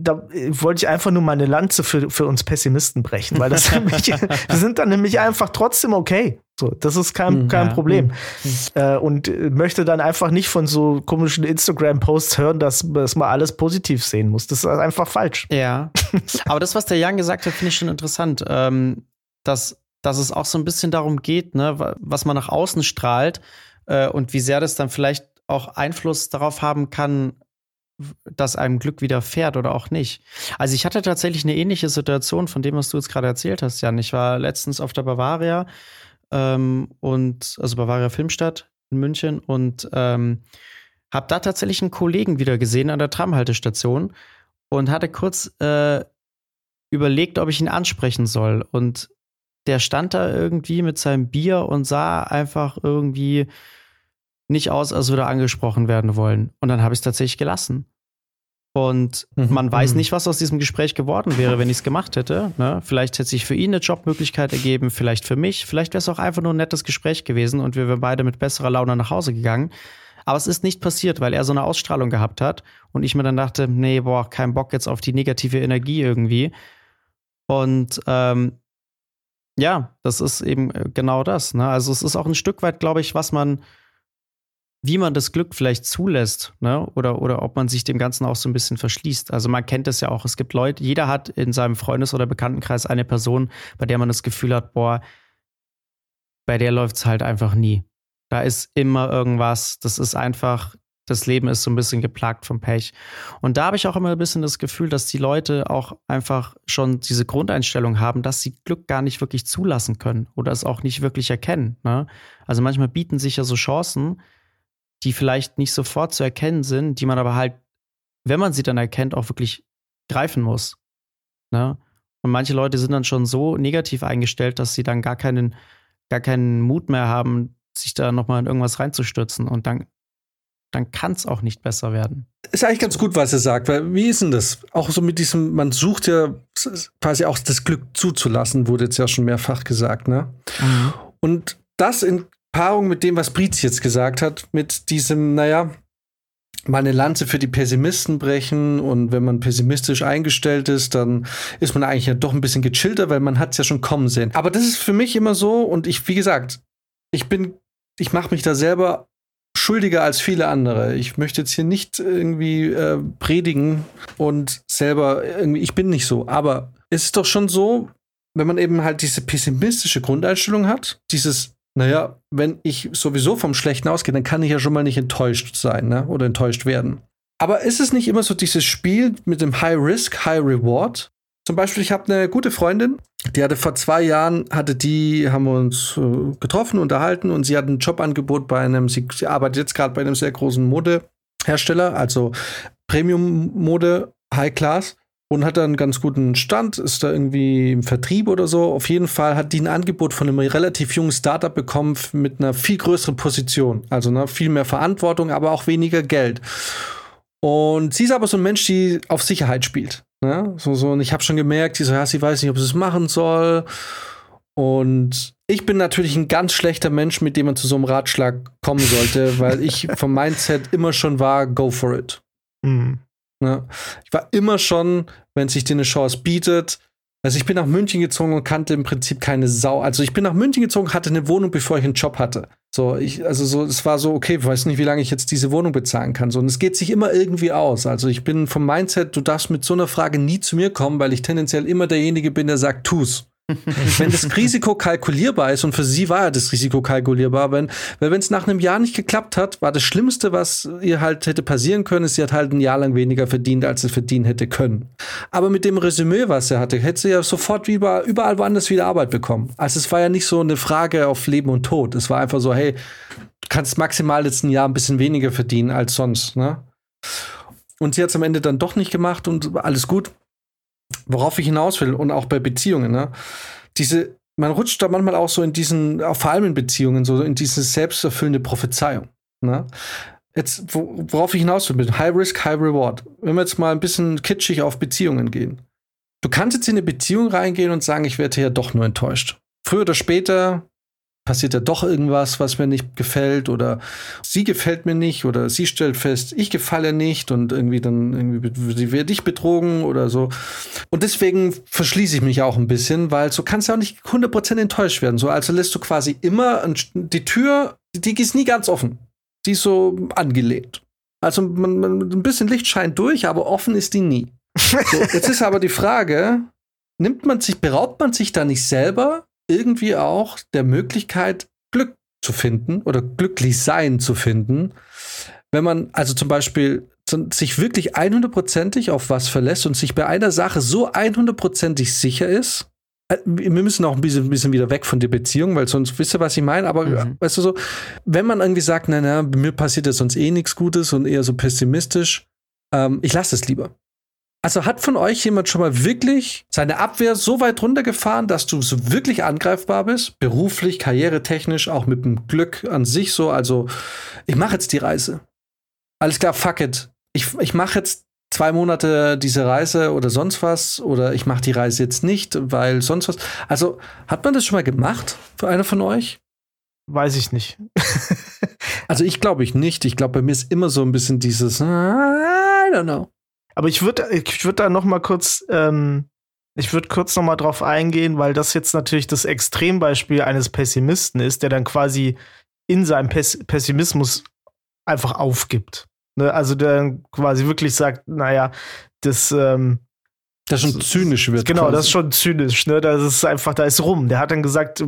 S1: Da äh, wollte ich einfach nur meine Lanze für, für uns Pessimisten brechen, weil das nämlich, wir sind dann nämlich einfach trotzdem okay. So, das ist kein, mhm, kein ja. Problem. Mhm. Äh, und äh, möchte dann einfach nicht von so komischen Instagram-Posts hören, dass, dass man alles positiv sehen muss. Das ist einfach falsch.
S3: Ja. Aber das, was der Jan gesagt hat, finde ich schon interessant. Ähm, dass, dass es auch so ein bisschen darum geht, ne, was man nach außen strahlt äh, und wie sehr das dann vielleicht auch Einfluss darauf haben kann, dass einem Glück widerfährt oder auch nicht. Also ich hatte tatsächlich eine ähnliche Situation von dem, was du jetzt gerade erzählt hast, Jan. Ich war letztens auf der Bavaria ähm, und also Bavaria Filmstadt in München und ähm, habe da tatsächlich einen Kollegen wieder gesehen an der Tramhaltestation und hatte kurz äh, überlegt, ob ich ihn ansprechen soll. Und der stand da irgendwie mit seinem Bier und sah einfach irgendwie nicht aus, als würde er angesprochen werden wollen. Und dann habe ich es tatsächlich gelassen. Und mhm. man weiß mhm. nicht, was aus diesem Gespräch geworden wäre, wenn ich es gemacht hätte. Ne? Vielleicht hätte sich für ihn eine Jobmöglichkeit ergeben, vielleicht für mich. Vielleicht wäre es auch einfach nur ein nettes Gespräch gewesen und wir wären beide mit besserer Laune nach Hause gegangen. Aber es ist nicht passiert, weil er so eine Ausstrahlung gehabt hat und ich mir dann dachte, nee, boah, kein Bock jetzt auf die negative Energie irgendwie. Und ähm, ja, das ist eben äh, genau das. Ne? Also es ist auch ein Stück weit, glaube ich, was man wie man das Glück vielleicht zulässt, ne? Oder, oder ob man sich dem Ganzen auch so ein bisschen verschließt. Also man kennt es ja auch. Es gibt Leute, jeder hat in seinem Freundes- oder Bekanntenkreis eine Person, bei der man das Gefühl hat, boah, bei der läuft es halt einfach nie. Da ist immer irgendwas. Das ist einfach, das Leben ist so ein bisschen geplagt vom Pech. Und da habe ich auch immer ein bisschen das Gefühl, dass die Leute auch einfach schon diese Grundeinstellung haben, dass sie Glück gar nicht wirklich zulassen können oder es auch nicht wirklich erkennen. Ne? Also manchmal bieten sich ja so Chancen, die vielleicht nicht sofort zu erkennen sind, die man aber halt, wenn man sie dann erkennt, auch wirklich greifen muss. Ne? Und manche Leute sind dann schon so negativ eingestellt, dass sie dann gar keinen, gar keinen Mut mehr haben, sich da nochmal in irgendwas reinzustürzen. Und dann, dann kann es auch nicht besser werden.
S2: Ist eigentlich ganz gut, was er sagt, weil wie ist denn das? Auch so mit diesem, man sucht ja quasi auch das Glück zuzulassen, wurde jetzt ja schon mehrfach gesagt, ne? Mhm. Und das in Paarung mit dem, was Briz jetzt gesagt hat, mit diesem, naja, mal eine Lanze für die Pessimisten brechen und wenn man pessimistisch eingestellt ist, dann ist man eigentlich ja doch ein bisschen gechillter, weil man hat es ja schon kommen sehen. Aber das ist für mich immer so und ich, wie gesagt, ich bin, ich mache mich da selber schuldiger als viele andere. Ich möchte jetzt hier nicht irgendwie äh, predigen und selber irgendwie, ich bin nicht so, aber es ist doch schon so, wenn man eben halt diese pessimistische Grundeinstellung hat, dieses naja, wenn ich sowieso vom Schlechten ausgehe, dann kann ich ja schon mal nicht enttäuscht sein ne? oder enttäuscht werden. Aber ist es nicht immer so dieses Spiel mit dem High Risk, High Reward? Zum Beispiel, ich habe eine gute Freundin, die hatte vor zwei Jahren, hatte die, haben wir uns äh, getroffen, unterhalten und sie hat ein Jobangebot bei einem, sie, sie arbeitet jetzt gerade bei einem sehr großen Modehersteller, also Premium-Mode, High Class und hat da einen ganz guten Stand, ist da irgendwie im Vertrieb oder so. Auf jeden Fall hat die ein Angebot von einem relativ jungen Startup bekommen mit einer viel größeren Position. Also ne, viel mehr Verantwortung, aber auch weniger Geld. Und sie ist aber so ein Mensch, die auf Sicherheit spielt. Ne? So, so, und ich habe schon gemerkt, sie so, ja, sie weiß nicht, ob sie es machen soll. Und ich bin natürlich ein ganz schlechter Mensch, mit dem man zu so einem Ratschlag kommen sollte, weil ich vom Mindset immer schon war, go for it. Mhm. Ne? Ich war immer schon, wenn sich dir eine Chance bietet, also ich bin nach München gezogen und kannte im Prinzip keine Sau. Also ich bin nach München gezogen, hatte eine Wohnung, bevor ich einen Job hatte. So, ich, also so, es war so, okay, ich weiß nicht, wie lange ich jetzt diese Wohnung bezahlen kann. So, und es geht sich immer irgendwie aus. Also ich bin vom Mindset, du darfst mit so einer Frage nie zu mir kommen, weil ich tendenziell immer derjenige bin, der sagt, tu's. wenn das Risiko kalkulierbar ist, und für sie war ja das Risiko kalkulierbar, wenn, weil wenn es nach einem Jahr nicht geklappt hat, war das Schlimmste, was ihr halt hätte passieren können, ist, sie hat halt ein Jahr lang weniger verdient, als sie verdienen hätte können. Aber mit dem Resümee, was sie hatte, hätte sie ja sofort überall, überall woanders wieder Arbeit bekommen. Also es war ja nicht so eine Frage auf Leben und Tod. Es war einfach so, hey, du kannst maximal jetzt ein Jahr ein bisschen weniger verdienen als sonst, ne? Und sie hat es am Ende dann doch nicht gemacht und alles gut worauf ich hinaus will und auch bei Beziehungen, ne? Diese, man rutscht da manchmal auch so in diesen, vor allem in Beziehungen, so in diese selbsterfüllende Prophezeiung. Ne? Jetzt, worauf ich hinaus will, High Risk, High Reward. Wenn wir jetzt mal ein bisschen kitschig auf Beziehungen gehen. Du kannst jetzt in eine Beziehung reingehen und sagen, ich werde ja doch nur enttäuscht. Früher oder später passiert ja doch irgendwas, was mir nicht gefällt oder sie gefällt mir nicht oder sie stellt fest, ich gefalle nicht und irgendwie dann irgendwie werde ich betrogen oder so. Und deswegen verschließe ich mich auch ein bisschen, weil so kannst du auch nicht 100% enttäuscht werden. So, also lässt du quasi immer die Tür, die ist nie ganz offen. Die ist so angelehnt. Also man, man, ein bisschen Licht scheint durch, aber offen ist die nie. So, jetzt ist aber die Frage, nimmt man sich, beraubt man sich da nicht selber irgendwie auch der Möglichkeit, Glück zu finden oder glücklich sein zu finden, wenn man also zum Beispiel sich wirklich 100%ig auf was verlässt und sich bei einer Sache so 100%ig sicher ist, äh, wir müssen auch ein bisschen, ein bisschen wieder weg von der Beziehung, weil sonst wisst ihr, was ich meine. Aber mhm. weißt du so, wenn man irgendwie sagt, na, na, mir passiert ja sonst eh nichts Gutes und eher so pessimistisch, ähm, ich lasse es lieber. Also hat von euch jemand schon mal wirklich seine Abwehr so weit runtergefahren, dass du so wirklich angreifbar bist? Beruflich, karrieretechnisch, auch mit dem Glück an sich so. Also, ich mache jetzt die Reise. Alles klar, fuck it. Ich, ich mache jetzt zwei Monate diese Reise oder sonst was. Oder ich mache die Reise jetzt nicht, weil sonst was. Also, hat man das schon mal gemacht für eine von euch?
S1: Weiß ich nicht.
S2: also, ich glaube ich nicht. Ich glaube, bei mir ist immer so ein bisschen dieses, I don't know.
S1: Aber ich würde ich würd da noch mal kurz, ähm, ich würde kurz noch mal drauf eingehen, weil das jetzt natürlich das Extrembeispiel eines Pessimisten ist, der dann quasi in seinem Pess Pessimismus einfach aufgibt. Ne? Also der dann quasi wirklich sagt, naja, das ähm,
S2: das schon zynisch wird.
S1: Genau, quasi. das ist schon zynisch, ne? Das ist einfach, da ist rum. Der hat dann gesagt,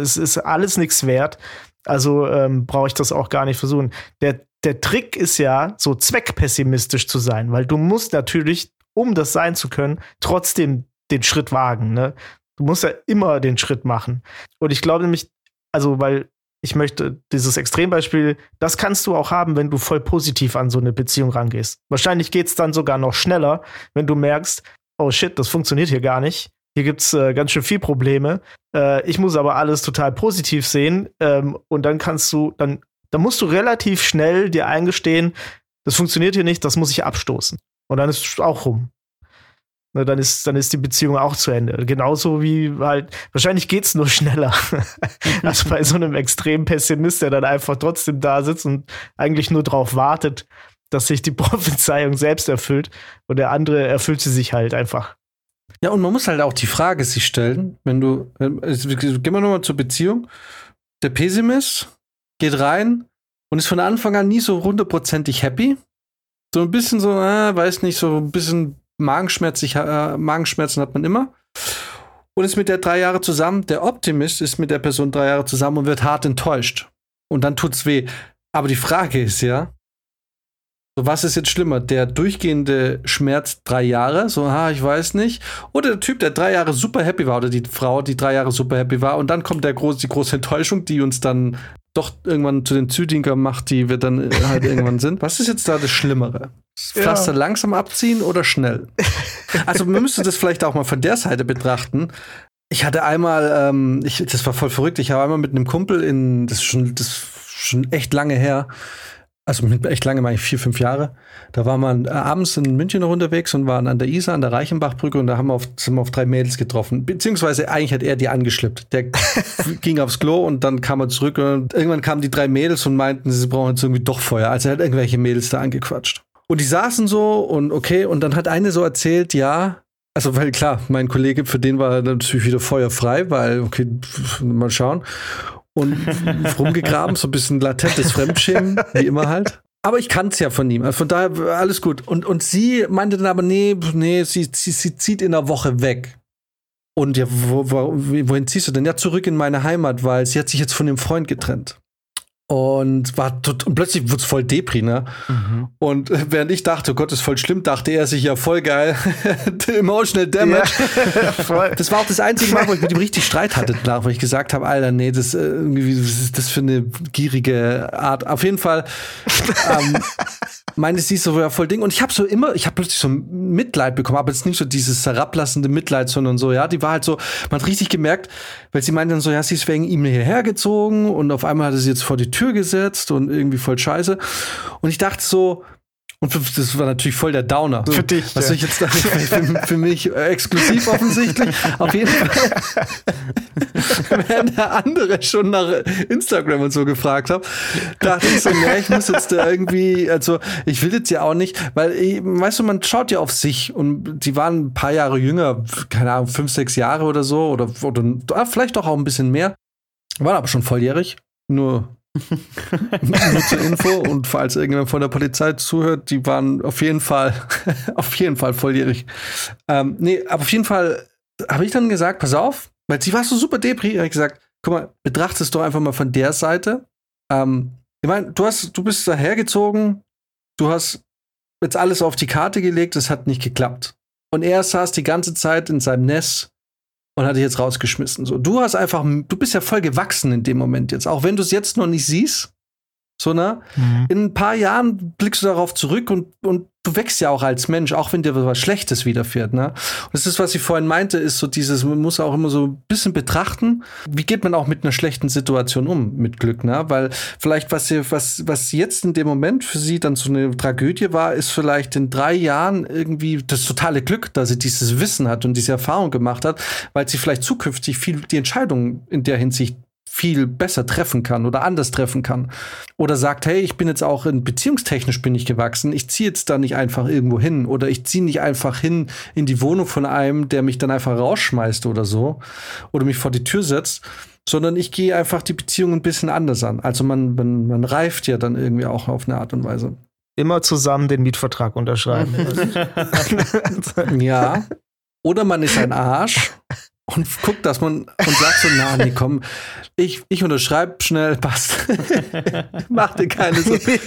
S1: es ist alles nichts wert. Also ähm, brauche ich das auch gar nicht versuchen. Der der Trick ist ja, so zweckpessimistisch zu sein, weil du musst natürlich, um das sein zu können, trotzdem den Schritt wagen. Ne? Du musst ja immer den Schritt machen. Und ich glaube nämlich, also, weil ich möchte dieses Extrembeispiel, das kannst du auch haben, wenn du voll positiv an so eine Beziehung rangehst. Wahrscheinlich geht es dann sogar noch schneller, wenn du merkst, oh shit, das funktioniert hier gar nicht. Hier gibt es äh, ganz schön viel Probleme. Äh, ich muss aber alles total positiv sehen. Ähm, und dann kannst du, dann da musst du relativ schnell dir eingestehen, das funktioniert hier nicht, das muss ich abstoßen. Und dann ist es auch rum. Na, dann, ist, dann ist die Beziehung auch zu Ende. Genauso wie halt, wahrscheinlich geht es nur schneller. als bei so einem extremen Pessimist, der dann einfach trotzdem da sitzt und eigentlich nur darauf wartet, dass sich die Prophezeiung selbst erfüllt. Und der andere erfüllt sie sich halt einfach.
S2: Ja, und man muss halt auch die Frage sich stellen, wenn du, äh, gehen wir nochmal zur Beziehung. Der Pessimist geht rein und ist von Anfang an nie so hundertprozentig happy. So ein bisschen so, äh, weiß nicht, so ein bisschen Magenschmerz, äh, Magenschmerzen hat man immer. Und ist mit der drei Jahre zusammen. Der Optimist ist mit der Person drei Jahre zusammen und wird hart enttäuscht. Und dann tut's weh. Aber die Frage ist ja, so, was ist jetzt schlimmer? Der durchgehende Schmerz drei Jahre, so, ha, ich weiß nicht. Oder der Typ, der drei Jahre super happy war, oder die Frau, die drei Jahre super happy war, und dann kommt der groß, die große Enttäuschung, die uns dann doch irgendwann zu den Züdinger macht, die wir dann halt irgendwann sind. Was ist jetzt da das Schlimmere? Das Pflaster ja. langsam abziehen oder schnell? Also man müsste das vielleicht auch mal von der Seite betrachten. Ich hatte einmal, ähm, ich, das war voll verrückt, ich habe einmal mit einem Kumpel in, das ist schon, das ist schon echt lange her, also mit echt lange, meine ich vier, fünf Jahre. Da war man äh, abends in München noch unterwegs und waren an der Isar, an der Reichenbachbrücke und da haben wir auf, sind wir auf drei Mädels getroffen. Beziehungsweise eigentlich hat er die angeschleppt. Der ging aufs Klo und dann kam er zurück und irgendwann kamen die drei Mädels und meinten, sie brauchen jetzt irgendwie doch Feuer. Also er hat irgendwelche Mädels da angequatscht. Und die saßen so und okay, und dann hat eine so erzählt, ja, also, weil klar, mein Kollege, für den war natürlich wieder feuerfrei, weil, okay, mal schauen und rumgegraben, so ein bisschen latentes Fremdschämen, wie immer halt. Aber ich kannte es ja von ihm. Also von daher alles gut. Und, und sie meinte dann aber, nee, nee, sie, sie, sie zieht in der Woche weg. Und ja, wo, wo, wohin ziehst du denn? Ja, zurück in meine Heimat, weil sie hat sich jetzt von dem Freund getrennt. Und war tot, und plötzlich wurde es voll Depri, ne? Mhm. Und während ich dachte, oh Gott, ist voll schlimm, dachte er sich ja voll geil. Emotional Damage. Ja, das war auch das einzige Mal, wo ich mit ihm richtig Streit hatte danach, wo ich gesagt habe, Alter, nee, das, äh, irgendwie, was ist das für eine gierige Art? Auf jeden Fall ähm, meine sie so ja voll Ding. Und ich habe so immer, ich habe plötzlich so Mitleid bekommen, aber jetzt nicht so dieses herablassende Mitleid, sondern so, ja, die war halt so, man hat richtig gemerkt, weil sie meinte dann so, ja, sie ist wegen ihm hierher gezogen und auf einmal hat sie jetzt vor die Tür gesetzt und irgendwie voll scheiße. Und ich dachte so, und das war natürlich voll der Downer.
S1: Für dich.
S2: Was ja. ich jetzt für, für, mich äh, exklusiv offensichtlich. Auf jeden Fall. Während der andere schon nach Instagram und so gefragt hat, dachte ich so, nee, ich muss jetzt da irgendwie, also ich will jetzt ja auch nicht, weil, weißt du, man schaut ja auf sich und die waren ein paar Jahre jünger, keine Ahnung, fünf, sechs Jahre oder so, oder, oder ah, vielleicht doch auch ein bisschen mehr. Waren aber schon volljährig. Nur nur zur Info und falls irgendjemand von der Polizei zuhört, die waren auf jeden Fall, auf jeden Fall volljährig. Ähm, nee, aber auf jeden Fall habe ich dann gesagt, pass auf, weil sie war so super depri, habe ich gesagt, guck mal, betrachte es doch einfach mal von der Seite. Ähm, ich meine, du hast, du bist dahergezogen, du hast jetzt alles auf die Karte gelegt, es hat nicht geklappt. Und er saß die ganze Zeit in seinem Nest und hat dich jetzt rausgeschmissen. So, du hast einfach, du bist ja voll gewachsen in dem Moment jetzt, auch wenn du es jetzt noch nicht siehst. So, ne? Mhm. In ein paar Jahren blickst du darauf zurück und, und du wächst ja auch als Mensch, auch wenn dir was Schlechtes widerfährt, ne? Und das ist, was ich vorhin meinte, ist so dieses, man muss auch immer so ein bisschen betrachten, wie geht man auch mit einer schlechten Situation um, mit Glück, ne? Weil vielleicht, was, sie, was, was jetzt in dem Moment für sie dann so eine Tragödie war, ist vielleicht in drei Jahren irgendwie das totale Glück, dass sie dieses Wissen hat und diese Erfahrung gemacht hat, weil sie vielleicht zukünftig viel die Entscheidung in der Hinsicht viel besser treffen kann oder anders treffen kann. Oder sagt, hey, ich bin jetzt auch in beziehungstechnisch bin ich gewachsen, ich ziehe jetzt da nicht einfach irgendwo hin oder ich ziehe nicht einfach hin in die Wohnung von einem, der mich dann einfach rausschmeißt oder so oder mich vor die Tür setzt, sondern ich gehe einfach die Beziehung ein bisschen anders an. Also man, man, man reift ja dann irgendwie auch auf eine Art und Weise.
S1: Immer zusammen den Mietvertrag unterschreiben.
S2: ja. Oder man ist ein Arsch und guckt, dass man und sagt so, na, nee, komm, ich, ich unterschreibe schnell, passt. Mach dir keine Sorgen.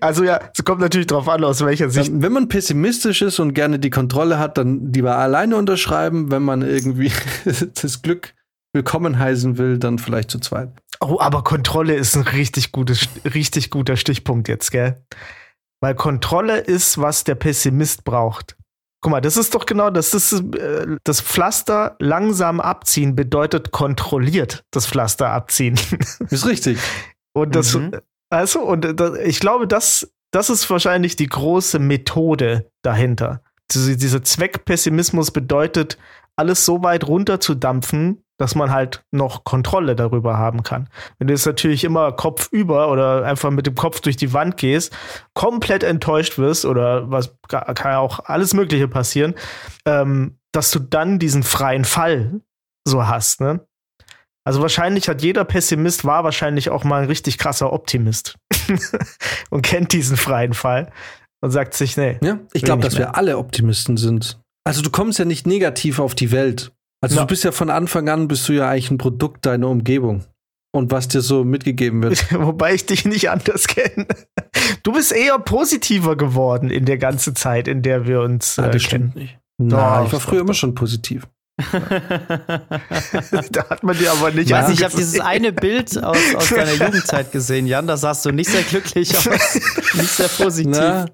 S1: Also ja, es kommt natürlich drauf an, aus welcher Sicht.
S2: Wenn man pessimistisch ist und gerne die Kontrolle hat, dann lieber alleine unterschreiben. Wenn man irgendwie das Glück willkommen heißen will, dann vielleicht zu zweit.
S1: Oh, aber Kontrolle ist ein richtig gutes, richtig guter Stichpunkt jetzt, gell? Weil Kontrolle ist, was der Pessimist braucht. Guck mal, das ist doch genau das. Ist, äh, das Pflaster langsam abziehen bedeutet kontrolliert das Pflaster abziehen.
S2: Ist richtig.
S1: und das, mhm. also, und äh, das, ich glaube, das, das ist wahrscheinlich die große Methode dahinter. Diese, dieser Zweckpessimismus bedeutet, alles so weit runterzudampfen, dass man halt noch Kontrolle darüber haben kann. Wenn du jetzt natürlich immer Kopf über oder einfach mit dem Kopf durch die Wand gehst, komplett enttäuscht wirst oder was kann ja auch alles Mögliche passieren, ähm, dass du dann diesen freien Fall so hast, ne? Also wahrscheinlich hat jeder Pessimist war wahrscheinlich auch mal ein richtig krasser Optimist und kennt diesen freien Fall und sagt sich, nee.
S2: Ja, ich glaube, dass wir alle Optimisten sind. Also du kommst ja nicht negativ auf die Welt. Also ja. du bist ja von Anfang an bist du ja eigentlich ein Produkt deiner Umgebung und was dir so mitgegeben wird.
S1: Wobei ich dich nicht anders kenne. Du bist eher positiver geworden in der ganzen Zeit, in der wir uns.
S2: Äh, das stimmt nicht. Na, ich war früher immer schon positiv.
S1: da hat man dir aber nicht.
S3: Weiß ich habe dieses eine Bild aus, aus deiner Jugendzeit gesehen, Jan. Da sahst du nicht sehr glücklich aus, nicht sehr positiv. Na,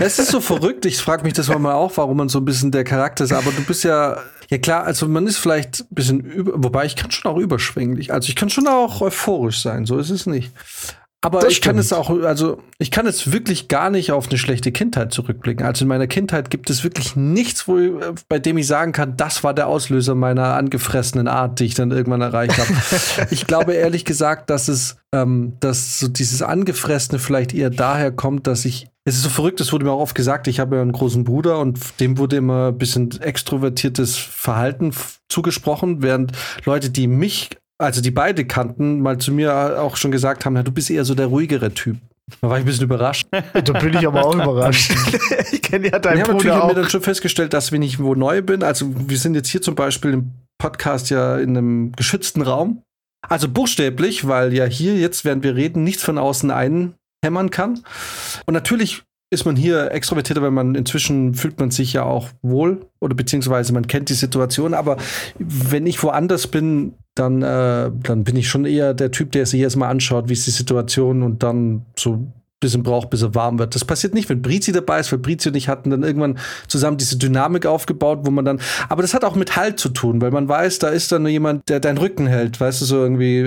S2: es ist so verrückt. Ich frage mich das mal auch, warum man so ein bisschen der Charakter ist. Aber du bist ja, ja klar. Also man ist vielleicht ein bisschen, über, wobei ich kann schon auch überschwänglich. Also ich kann schon auch euphorisch sein. So ist es nicht. Aber das ich stimmt. kann es auch, also ich kann es wirklich gar nicht auf eine schlechte Kindheit zurückblicken. Also in meiner Kindheit gibt es wirklich nichts, wo, bei dem ich sagen kann, das war der Auslöser meiner angefressenen Art, die ich dann irgendwann erreicht habe. ich glaube ehrlich gesagt, dass es, ähm, dass so dieses Angefressene vielleicht eher daher kommt, dass ich es ist so verrückt, es wurde mir auch oft gesagt, ich habe ja einen großen Bruder und dem wurde immer ein bisschen extrovertiertes Verhalten zugesprochen, während Leute, die mich also die beide kannten, mal zu mir auch schon gesagt haben, na, du bist eher so der ruhigere Typ. Da war ich ein bisschen überrascht.
S1: Da bin ich aber auch überrascht.
S2: ich kenne ja deinen ja, Bruder natürlich auch. mir dann schon festgestellt, dass wenn ich wo neu bin, also wir sind jetzt hier zum Beispiel im Podcast ja in einem geschützten Raum. Also buchstäblich, weil ja hier jetzt, während wir reden, nichts von außen einhämmern kann. Und natürlich ist man hier extrovertierter, weil man inzwischen fühlt man sich ja auch wohl oder beziehungsweise man kennt die Situation. Aber wenn ich woanders bin, dann, äh, dann bin ich schon eher der Typ, der sich erstmal anschaut, wie ist die Situation und dann so bisschen braucht, bis er warm wird. Das passiert nicht, wenn Brizi dabei ist, weil Brizi und ich hatten dann irgendwann zusammen diese Dynamik aufgebaut, wo man dann, aber das hat auch mit Halt zu tun, weil man weiß, da ist dann jemand, der deinen Rücken hält, weißt du, so irgendwie,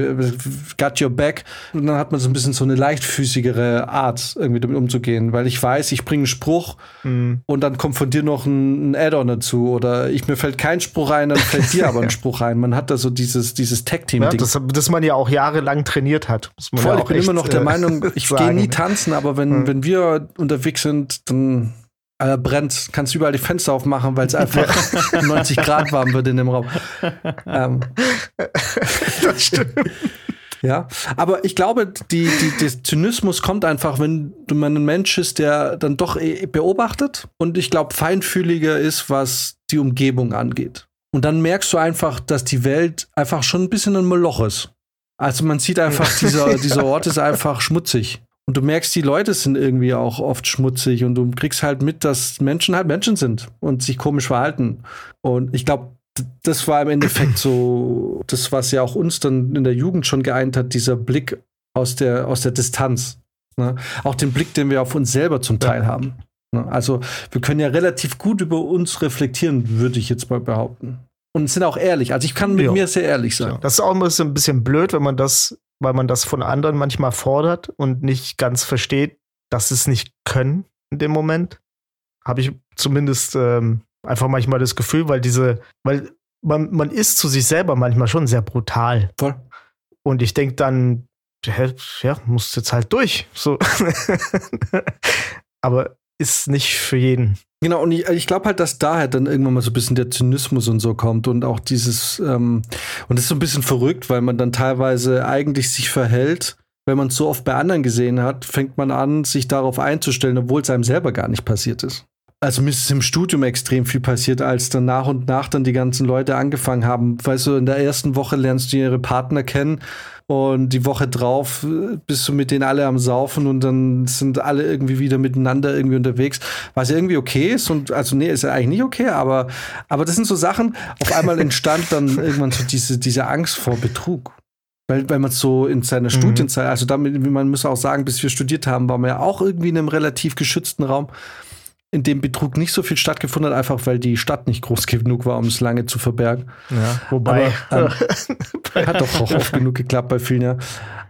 S2: got your back. Und dann hat man so ein bisschen so eine leichtfüßigere Art, irgendwie damit umzugehen, weil ich weiß, ich bringe einen Spruch mhm. und dann kommt von dir noch ein, ein Add-on dazu oder ich, mir fällt kein Spruch rein, dann fällt dir aber ein Spruch rein. Man hat da so dieses, dieses Tag-Team-Ding.
S1: Ja, das, das man ja auch jahrelang trainiert hat.
S2: Voll, ja ich bin immer noch der äh, Meinung, ich gehe nie tanzen tanzen, aber wenn, mhm. wenn wir unterwegs sind, dann äh, brennt, kannst du überall die Fenster aufmachen, weil es einfach 90 Grad warm wird in dem Raum. Ähm, das stimmt. Ja, aber ich glaube, die, die, der Zynismus kommt einfach, wenn du mal ein Mensch ist, der dann doch e, beobachtet und ich glaube, feinfühliger ist, was die Umgebung angeht. Und dann merkst du einfach, dass die Welt einfach schon ein bisschen ein Moloch ist. Also man sieht einfach, dieser, dieser Ort ist einfach schmutzig. Und du merkst, die Leute sind irgendwie auch oft schmutzig und du kriegst halt mit, dass Menschen halt Menschen sind und sich komisch verhalten. Und ich glaube, das war im Endeffekt so, das, was ja auch uns dann in der Jugend schon geeint hat, dieser Blick aus der, aus der Distanz. Ne? Auch den Blick, den wir auf uns selber zum Teil ja. haben. Ne? Also wir können ja relativ gut über uns reflektieren, würde ich jetzt mal behaupten. Und sind auch ehrlich. Also ich kann mit ja. mir sehr ehrlich sein. Ja.
S1: Das ist auch ein bisschen blöd, wenn man das, weil man das von anderen manchmal fordert und nicht ganz versteht, dass sie es nicht können in dem Moment. Habe ich zumindest ähm, einfach manchmal das Gefühl, weil diese, weil man, man ist zu sich selber manchmal schon sehr brutal.
S2: Voll.
S1: Und ich denke dann, ja, muss jetzt halt durch. So. Aber ist nicht für jeden.
S2: Genau, und ich, ich glaube halt, dass daher halt dann irgendwann mal so ein bisschen der Zynismus und so kommt und auch dieses, ähm, und das ist so ein bisschen verrückt, weil man dann teilweise eigentlich sich verhält, wenn man es so oft bei anderen gesehen hat, fängt man an, sich darauf einzustellen, obwohl es einem selber gar nicht passiert ist also mir ist im Studium extrem viel passiert, als dann nach und nach dann die ganzen Leute angefangen haben. Weißt du, in der ersten Woche lernst du ihre Partner kennen und die Woche drauf äh, bist du mit denen alle am Saufen und dann sind alle irgendwie wieder miteinander irgendwie unterwegs, was irgendwie okay ist und also nee, ist ja eigentlich nicht okay, aber, aber das sind so Sachen, auf einmal entstand dann irgendwann so diese, diese Angst vor Betrug. Weil, weil man so in seiner mhm. Studienzeit, also damit, man muss auch sagen, bis wir studiert haben, waren wir ja auch irgendwie in einem relativ geschützten Raum in dem Betrug nicht so viel stattgefunden hat, einfach weil die Stadt nicht groß genug war, um es lange zu verbergen.
S1: Ja, wobei.
S2: Aber, ähm, hat doch auch oft genug geklappt bei vielen, ja.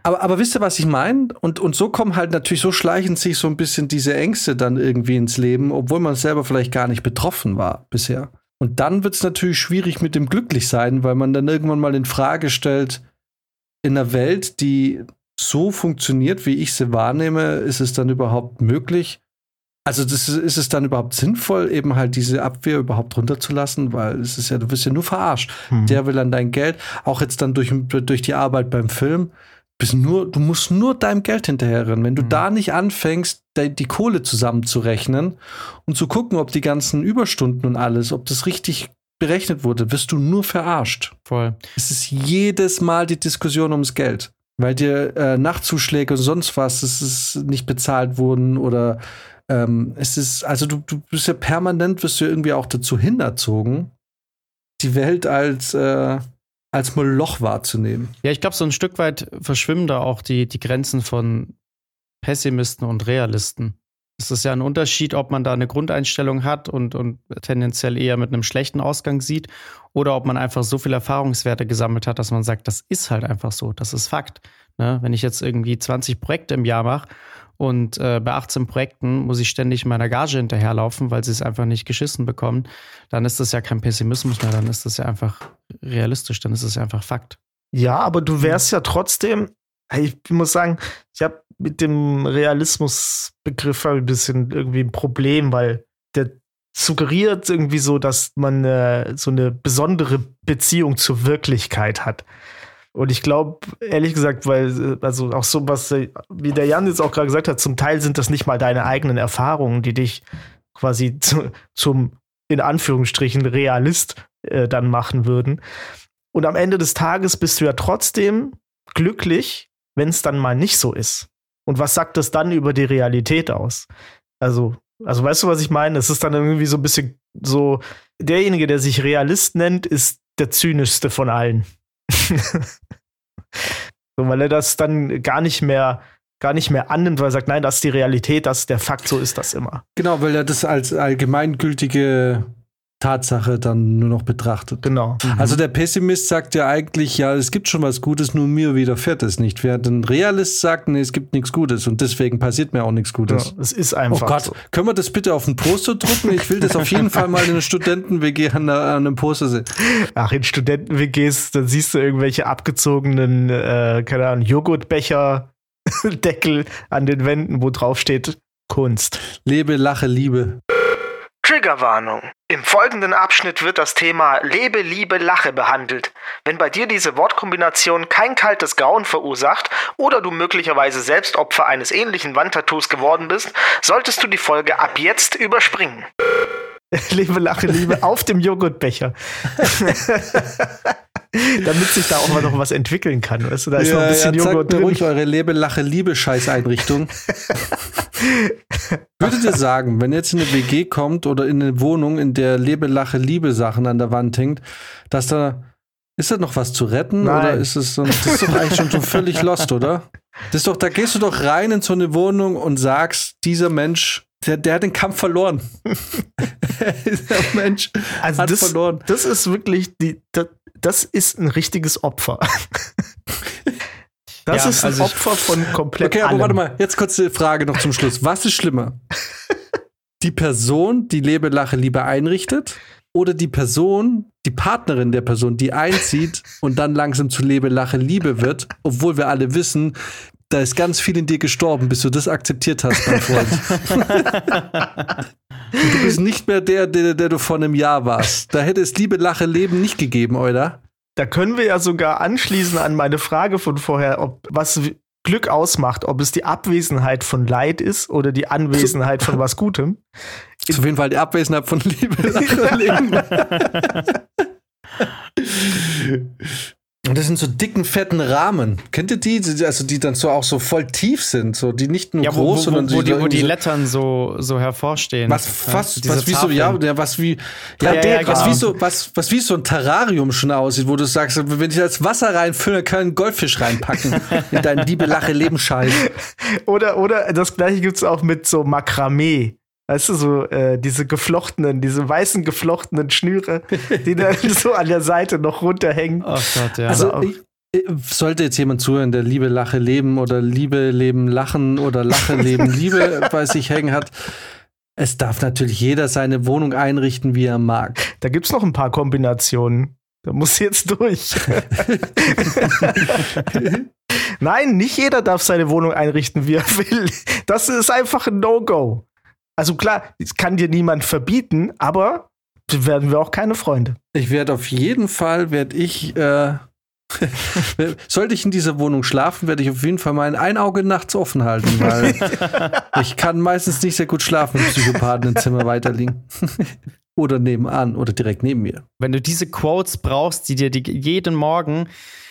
S2: Aber, aber wisst ihr, was ich meine? Und, und so kommen halt natürlich, so schleichen sich so ein bisschen diese Ängste dann irgendwie ins Leben, obwohl man selber vielleicht gar nicht betroffen war bisher. Und dann wird es natürlich schwierig mit dem Glücklichsein, weil man dann irgendwann mal in Frage stellt, in einer Welt, die so funktioniert, wie ich sie wahrnehme, ist es dann überhaupt möglich, also das ist, ist, es dann überhaupt sinnvoll, eben halt diese Abwehr überhaupt runterzulassen, weil es ist ja, du wirst ja nur verarscht. Mhm. Der will an dein Geld, auch jetzt dann durch, durch die Arbeit beim Film, bist nur, du musst nur deinem Geld hinterherrennen. Wenn du mhm. da nicht anfängst, die Kohle zusammenzurechnen und zu gucken, ob die ganzen Überstunden und alles, ob das richtig berechnet wurde, wirst du nur verarscht.
S3: Voll.
S2: Es ist jedes Mal die Diskussion ums Geld. Weil dir äh, Nachtzuschläge und sonst was, es ist nicht bezahlt wurden oder ähm, es ist, also du, du bist ja permanent, wirst du irgendwie auch dazu hinterzogen, die Welt als, äh, als Moloch wahrzunehmen.
S3: Ja, ich glaube, so ein Stück weit verschwimmen da auch die, die Grenzen von Pessimisten und Realisten. Es ist ja ein Unterschied, ob man da eine Grundeinstellung hat und, und tendenziell eher mit einem schlechten Ausgang sieht oder ob man einfach so viele Erfahrungswerte gesammelt hat, dass man sagt, das ist halt einfach so, das ist Fakt. Ne? Wenn ich jetzt irgendwie 20 Projekte im Jahr mache und äh, bei 18 Projekten muss ich ständig meiner Gage hinterherlaufen, weil sie es einfach nicht geschissen bekommen. Dann ist das ja kein Pessimismus mehr, dann ist das ja einfach realistisch, dann ist das ja einfach Fakt.
S1: Ja, aber du wärst ja trotzdem, ich muss sagen, ich habe mit dem Realismusbegriff ein bisschen irgendwie ein Problem, weil der suggeriert irgendwie so, dass man äh, so eine besondere Beziehung zur Wirklichkeit hat. Und ich glaube, ehrlich gesagt, weil, also auch so was, wie der Jan jetzt auch gerade gesagt hat, zum Teil sind das nicht mal deine eigenen Erfahrungen, die dich quasi zu, zum, in Anführungsstrichen, Realist äh, dann machen würden. Und am Ende des Tages bist du ja trotzdem glücklich, wenn es dann mal nicht so ist. Und was sagt das dann über die Realität aus? Also, also weißt du, was ich meine? Es ist dann irgendwie so ein bisschen so, derjenige, der sich Realist nennt, ist der zynischste von allen. so, weil er das dann gar nicht mehr gar nicht mehr annimmt, weil er sagt, nein, das ist die Realität, das ist der Fakt, so ist das immer.
S2: Genau, weil er das als allgemeingültige Tatsache dann nur noch betrachtet.
S1: Genau.
S2: Mhm. Also der Pessimist sagt ja eigentlich, ja, es gibt schon was Gutes, nur mir widerfährt es nicht. Während ein Realist sagt, nee, es gibt nichts Gutes und deswegen passiert mir auch nichts Gutes.
S1: Ja, es ist einfach. Oh Gott, so.
S2: können wir das bitte auf ein Poster drucken? Ich will das auf jeden Fall mal in einer Studenten-WG an, an, einem Poster sehen.
S1: Ach, in Studenten-WGs, dann siehst du irgendwelche abgezogenen, äh, keine Ahnung, Joghurtbecher. Deckel an den Wänden, wo drauf steht Kunst.
S2: Lebe, lache, liebe.
S4: Triggerwarnung. Im folgenden Abschnitt wird das Thema Lebe, Liebe, Lache behandelt. Wenn bei dir diese Wortkombination kein kaltes Grauen verursacht oder du möglicherweise selbst Opfer eines ähnlichen Wandtattoos geworden bist, solltest du die Folge ab jetzt überspringen.
S1: Lebe, Lache, Liebe auf dem Joghurtbecher. Damit sich da auch mal noch was entwickeln kann. Weißt du, da ist
S2: ja,
S1: noch ein bisschen
S2: ja,
S1: Joghurt drin.
S2: ruhig eure Lebe, Lache, Liebe Scheißeinrichtung. Würdet ihr sagen, wenn jetzt in eine WG kommt oder in eine Wohnung, in der Lebe, Lache, Liebe Sachen an der Wand hängt, dass da ist da noch was zu retten
S1: Nein.
S2: oder ist es so, das ist doch eigentlich schon so völlig lost, oder? Das ist doch, da gehst du doch rein in so eine Wohnung und sagst, dieser Mensch, der, der hat den Kampf verloren. dieser Mensch
S1: Also
S2: hat
S1: das,
S2: verloren.
S1: das ist wirklich die, das, das ist ein richtiges Opfer. Das
S3: Ja,
S1: ist ein
S3: also
S1: Opfer von komplett
S2: Okay, aber
S1: allem.
S2: warte mal, jetzt kurz die Frage noch zum Schluss. Was ist schlimmer? Die Person, die Lebe, Lache, Liebe einrichtet oder die Person, die Partnerin der Person, die einzieht und dann langsam zu Lebe, Lache, Liebe wird, obwohl wir alle wissen, da ist ganz viel in dir gestorben, bis du das akzeptiert hast, mein Freund. Und du bist nicht mehr der, der, der du vor einem Jahr warst. Da hätte es Liebe, Lache, Leben nicht gegeben, oder?
S1: Da können wir ja sogar anschließen an meine Frage von vorher, ob was Glück ausmacht, ob es die Abwesenheit von Leid ist oder die Anwesenheit von was Gutem.
S2: Ist auf jeden Fall die Abwesenheit von Liebe. Und das sind so dicken, fetten Rahmen. Kennt ihr die? Die- Also die dann so auch so voll tief sind, so die nicht nur
S3: Ja, wo,
S2: groß,
S3: wo,
S2: sondern
S3: wo, wo, die, wo die
S2: so,
S3: Lettern so, so hervorstehen.
S2: was
S3: Ja,
S2: fast,
S3: diese
S2: was wie so, ja, ja, was wie, ja,
S3: Ja,
S2: der,
S3: ja,
S2: was
S3: genau.
S2: wie so, was, was wie so ein Terrarium schon aussieht, wo du sagst, wenn ich das Wasser reinfülle, kann ich einen Goldfisch reinpacken in deinen Liebe, Lache, Lebensscheiß.
S1: Oder, oder das gleiche gibt es auch mit so Makramee. Weißt du, so äh, diese geflochtenen, diese weißen geflochtenen Schnüre, die dann so an der Seite noch runterhängen.
S3: Oh Gott, ja.
S2: Also, ich, ich- sollte jetzt jemand zuhören, der Liebe, Lache, Leben oder Liebe, Leben, Lachen oder Lache, Leben, Liebe bei sich hängen hat, es darf natürlich jeder seine Wohnung einrichten, wie er mag.
S1: Da gibt es noch ein paar Kombinationen. Da muss jetzt durch. Nein, nicht jeder darf seine Wohnung einrichten, wie er will. Das ist einfach ein No-Go. Also klar, es kann dir niemand verbieten, aber werden wir auch keine Freunde.
S2: Ich werde auf jeden Fall, werde ich, äh, sollte ich in dieser Wohnung schlafen, werde ich auf jeden Fall mein ein Auge nachts offen halten, weil ich kann meistens nicht sehr gut schlafen, wenn Psychopathen im Zimmer weiterliegen. oder nebenan oder direkt neben mir.
S3: wenn du diese Quotes brauchst, die dir die, jeden Morgen,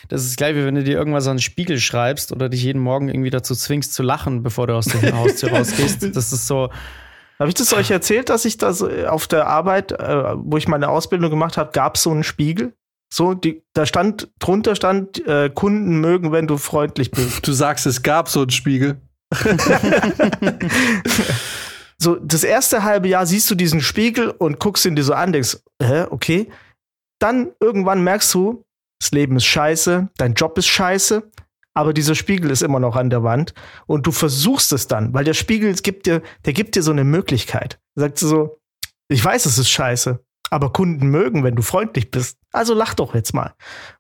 S3: das ist gleich wie wenn du dir irgendwas an den Spiegel schreibst oder dich jeden Morgen irgendwie dazu zwingst zu lachen, bevor du aus der Haustür rausgehst. Das ist so,
S1: Habe ich das euch erzählt, dass ich das äh, auf der Arbeit, äh, wo ich meine Ausbildung gemacht habe, gab es so einen Spiegel? So, die, da stand, drunter stand, äh, Kunden mögen, wenn du freundlich bist.
S2: Du sagst, es gab so einen Spiegel.
S1: so, das erste halbe Jahr siehst du diesen Spiegel und guckst ihn dir so an, denkst, hä, okay. Dann irgendwann merkst du, das Leben ist scheiße, dein Job ist scheiße, aber dieser Spiegel ist immer noch an der Wand und du versuchst es dann, weil der Spiegel gibt dir, der gibt dir so eine Möglichkeit. Sagt so, ich weiß, es ist scheiße, aber Kunden mögen, wenn du freundlich bist. Also lach doch jetzt mal.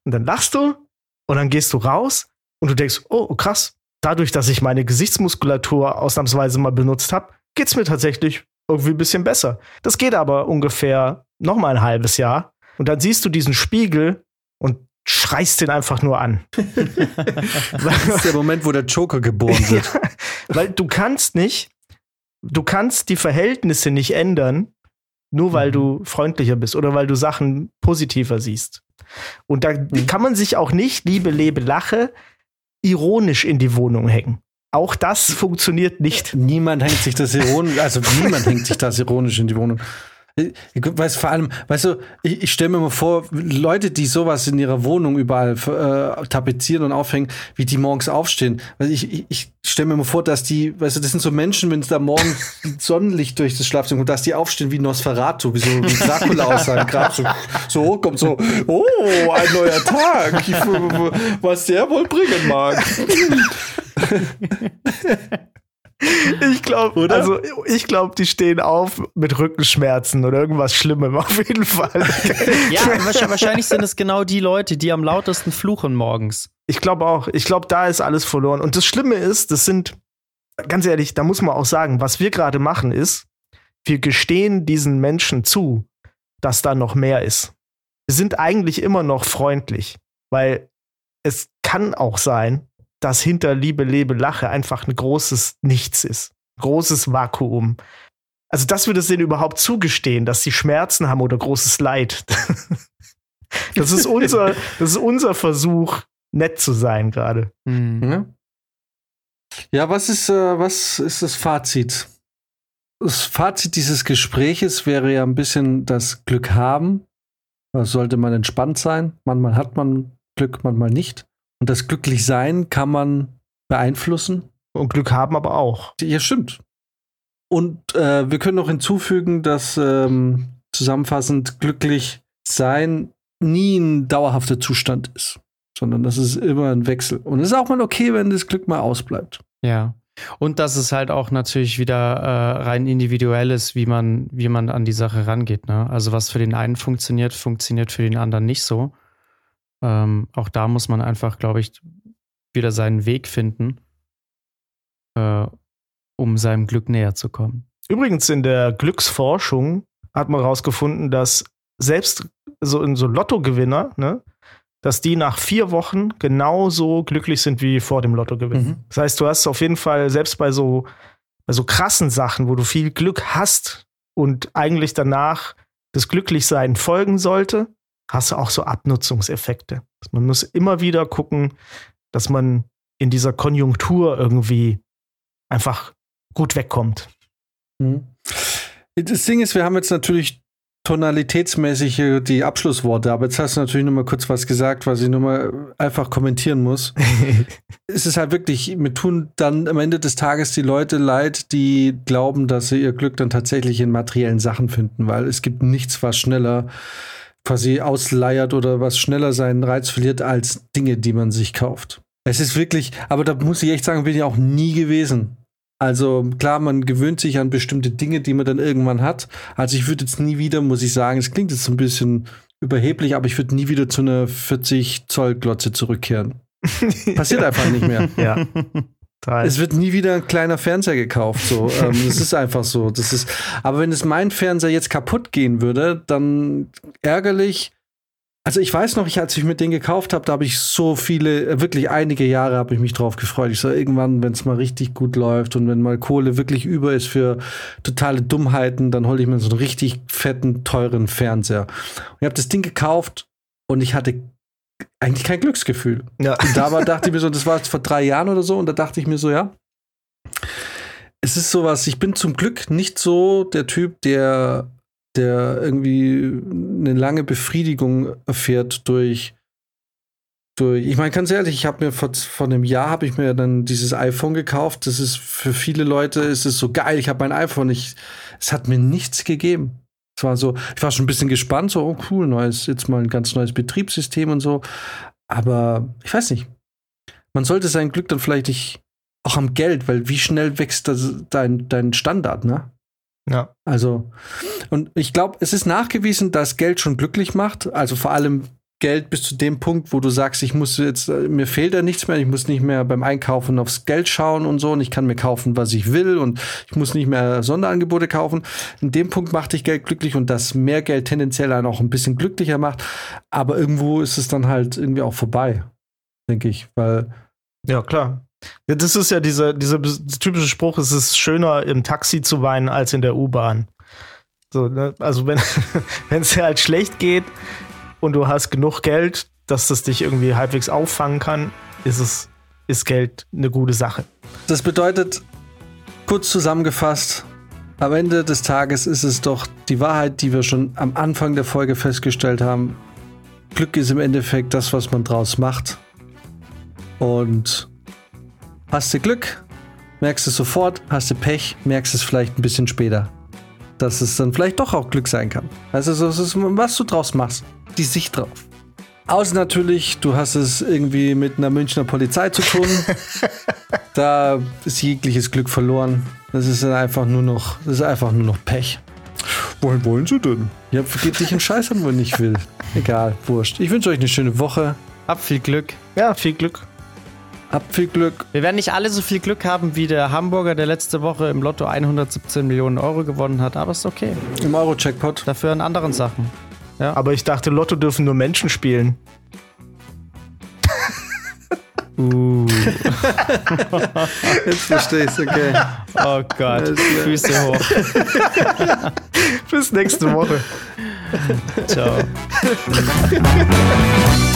S1: Und dann lachst du und dann gehst du raus und du denkst, oh, krass, dadurch, dass ich meine Gesichtsmuskulatur ausnahmsweise mal benutzt habe, geht's mir tatsächlich irgendwie ein bisschen besser. Das geht aber ungefähr noch mal ein halbes Jahr und dann siehst du diesen Spiegel schreist den einfach nur an.
S2: Das ist der Moment, wo der Joker geboren wird.
S1: Ja, weil du kannst nicht, du kannst die Verhältnisse nicht ändern, nur weil du freundlicher bist oder weil du Sachen positiver siehst. Und da kann man sich auch nicht, Liebe, Lebe, Lache, ironisch in die Wohnung hängen. Auch das funktioniert nicht.
S2: Niemand hängt sich das ironisch, also niemand hängt sich das ironisch in die Wohnung. Ich weiß vor allem, weißt du, ich, ich stelle mir mal vor, Leute, die sowas in ihrer Wohnung überall äh, tapezieren und aufhängen, wie die morgens aufstehen. Weil ich, ich, ich stelle mir mal vor, dass die, weißt du, das sind so Menschen, wenn es da morgens Sonnenlicht durch das Schlafzimmer kommt, dass die aufstehen wie Nosferatu, wie so wie Dracula aus seinem Grab. So, so kommt so, oh, ein neuer Tag, was der wohl bringen mag.
S1: Ich glaube,
S2: Oder?
S1: also ich glaube, die stehen auf mit Rückenschmerzen oder irgendwas Schlimmem auf jeden Fall.
S3: ja, wahrscheinlich- wahrscheinlich sind es genau die Leute, die am lautesten fluchen morgens.
S1: Ich glaube auch. Ich glaube, da ist alles verloren. Und das Schlimme ist, das sind, ganz ehrlich, da muss man auch sagen, was wir gerade machen ist, wir gestehen diesen Menschen zu, dass da noch mehr ist. Wir sind eigentlich immer noch freundlich, weil es kann auch sein, dass hinter Liebe, Lebe, Lache einfach ein großes Nichts ist. Großes Vakuum. Also, dass wir das denen überhaupt zugestehen, dass sie Schmerzen haben oder großes Leid. Das ist unser, das ist unser Versuch, nett zu sein gerade.
S3: Hm.
S2: Ja, ja was, ist, äh, was ist das Fazit? das Fazit dieses Gespräches wäre ja ein bisschen das Glück haben. Da sollte man entspannt sein. Manchmal hat man Glück, manchmal nicht. Und das Glücklichsein kann man beeinflussen.
S1: Und Glück haben aber auch.
S2: Ja, stimmt. Und äh, wir können noch hinzufügen, dass ähm, zusammenfassend glücklich sein nie ein dauerhafter Zustand ist, sondern das ist immer ein Wechsel. Und es ist auch mal okay, wenn das Glück mal ausbleibt.
S3: Ja. Und dass es halt auch natürlich wieder äh, rein individuell ist, wie man, wie man an die Sache rangeht. Ne? Also was für den einen funktioniert, funktioniert für den anderen nicht so. Ähm, auch da muss man einfach, glaube ich, wieder seinen Weg finden, äh, um seinem Glück näher zu kommen.
S1: Übrigens in der Glücksforschung hat man herausgefunden, dass selbst so in so Lottogewinner, ne, dass die nach vier Wochen genauso glücklich sind wie vor dem Lottogewinn. Mhm. Das heißt, du hast auf jeden Fall selbst bei so, bei so krassen Sachen, wo du viel Glück hast und eigentlich danach das Glücklichsein folgen sollte, hast du auch so Abnutzungseffekte. Man muss immer wieder gucken, dass man in dieser Konjunktur irgendwie einfach gut wegkommt.
S2: Mhm. Das Ding ist, wir haben jetzt natürlich tonalitätsmäßig die Abschlussworte, aber jetzt hast du natürlich noch mal kurz was gesagt, was ich noch mal einfach kommentieren muss. es ist halt wirklich, mir tun dann am Ende des Tages die Leute leid, die glauben, dass sie ihr Glück dann tatsächlich in materiellen Sachen finden, weil es gibt nichts, was schneller quasi ausleiert oder was schneller seinen Reiz verliert als Dinge, die man sich kauft. Es ist wirklich, aber da muss ich echt sagen, bin ich auch nie gewesen. Also klar, man gewöhnt sich an bestimmte Dinge, die man dann irgendwann hat. Also ich würde jetzt nie wieder, muss ich sagen, es klingt jetzt ein bisschen überheblich, aber ich würde nie wieder zu einer 40 Zoll Glotze zurückkehren. Passiert einfach nicht mehr.
S1: Ja.
S2: Es wird nie wieder ein kleiner Fernseher gekauft. So, ähm, das ist einfach so. Das ist. Aber wenn es mein Fernseher jetzt kaputt gehen würde, dann ärgerlich. Also ich weiß noch, ich, als ich mir den gekauft habe, da habe ich so viele, äh, wirklich einige Jahre habe ich mich drauf gefreut. Ich so, irgendwann, wenn es mal richtig gut läuft und wenn mal Kohle wirklich über ist für totale Dummheiten, dann hole ich mir so einen richtig fetten, teuren Fernseher. Und ich habe das Ding gekauft und ich hatte eigentlich kein Glücksgefühl. Ja. Und da war, dachte ich mir so, das war vor drei Jahren oder so, und da dachte ich mir so, ja, es ist sowas, ich bin zum Glück nicht so der Typ, der der irgendwie eine lange Befriedigung erfährt durch durch. Ich meine, ganz ehrlich, ich habe mir vor, vor einem Jahr habe ich mir dann dieses iPhone gekauft. Das ist für viele Leute ist es so geil. Ich habe mein iPhone. Ich, es hat mir nichts gegeben. Es war so, ich war schon ein bisschen gespannt, so, oh cool, neues, jetzt mal ein ganz neues Betriebssystem und so. Aber ich weiß nicht. Man sollte sein Glück dann vielleicht nicht auch am Geld, weil wie schnell wächst das, dein, dein Standard, ne?
S1: Ja.
S2: Also, und ich glaube, es ist nachgewiesen, dass Geld schon glücklich macht. Also vor allem Geld bis zu dem Punkt, wo du sagst, ich muss jetzt, mir fehlt da nichts mehr, ich muss nicht mehr beim Einkaufen aufs Geld schauen und so und ich kann mir kaufen, was ich will und ich muss nicht mehr Sonderangebote kaufen. In dem Punkt macht dich Geld glücklich und dass mehr Geld tendenziell einen auch ein bisschen glücklicher macht. Aber irgendwo ist es dann halt irgendwie auch vorbei, denke ich, weil.
S1: Ja, klar. Das ist ja dieser, dieser typische Spruch, es ist schöner im Taxi zu weinen als in der U-Bahn. So, ne? Also wenn es dir halt schlecht geht und du hast genug Geld, dass das dich irgendwie halbwegs auffangen kann, ist es ist Geld eine gute Sache.
S2: Das bedeutet, kurz zusammengefasst, am Ende des Tages ist es doch die Wahrheit, die wir schon am Anfang der Folge festgestellt haben. Glück ist im Endeffekt das, was man draus macht. Und Hast du Glück, merkst es sofort, hast du Pech, merkst es vielleicht ein bisschen später. Dass es dann vielleicht doch auch Glück sein kann. Also, was du draus machst, die Sicht drauf. Außer natürlich, du hast es irgendwie mit einer Münchner Polizei zu tun. da ist jegliches Glück verloren. Das ist einfach nur noch, das ist einfach nur noch Pech.
S1: Wohin wollen sie denn?
S2: Ja, geht dich einen Scheiß an, wo ich nicht will. Egal, wurscht. Ich wünsche euch eine schöne Woche.
S3: Hab viel Glück.
S1: Ja, viel Glück.
S2: Habt viel Glück.
S3: Wir werden nicht alle so viel Glück haben wie der Hamburger, der letzte Woche im Lotto 117 Millionen Euro gewonnen hat, aber ist okay.
S2: Im Euro-Checkpot.
S3: Dafür in anderen Sachen.
S1: Ja. Aber ich dachte, Lotto dürfen nur Menschen spielen.
S3: Uh.
S2: Jetzt verstehe ich's, okay.
S3: Oh Gott, Füße hoch.
S1: Bis nächste Woche.
S3: Ciao.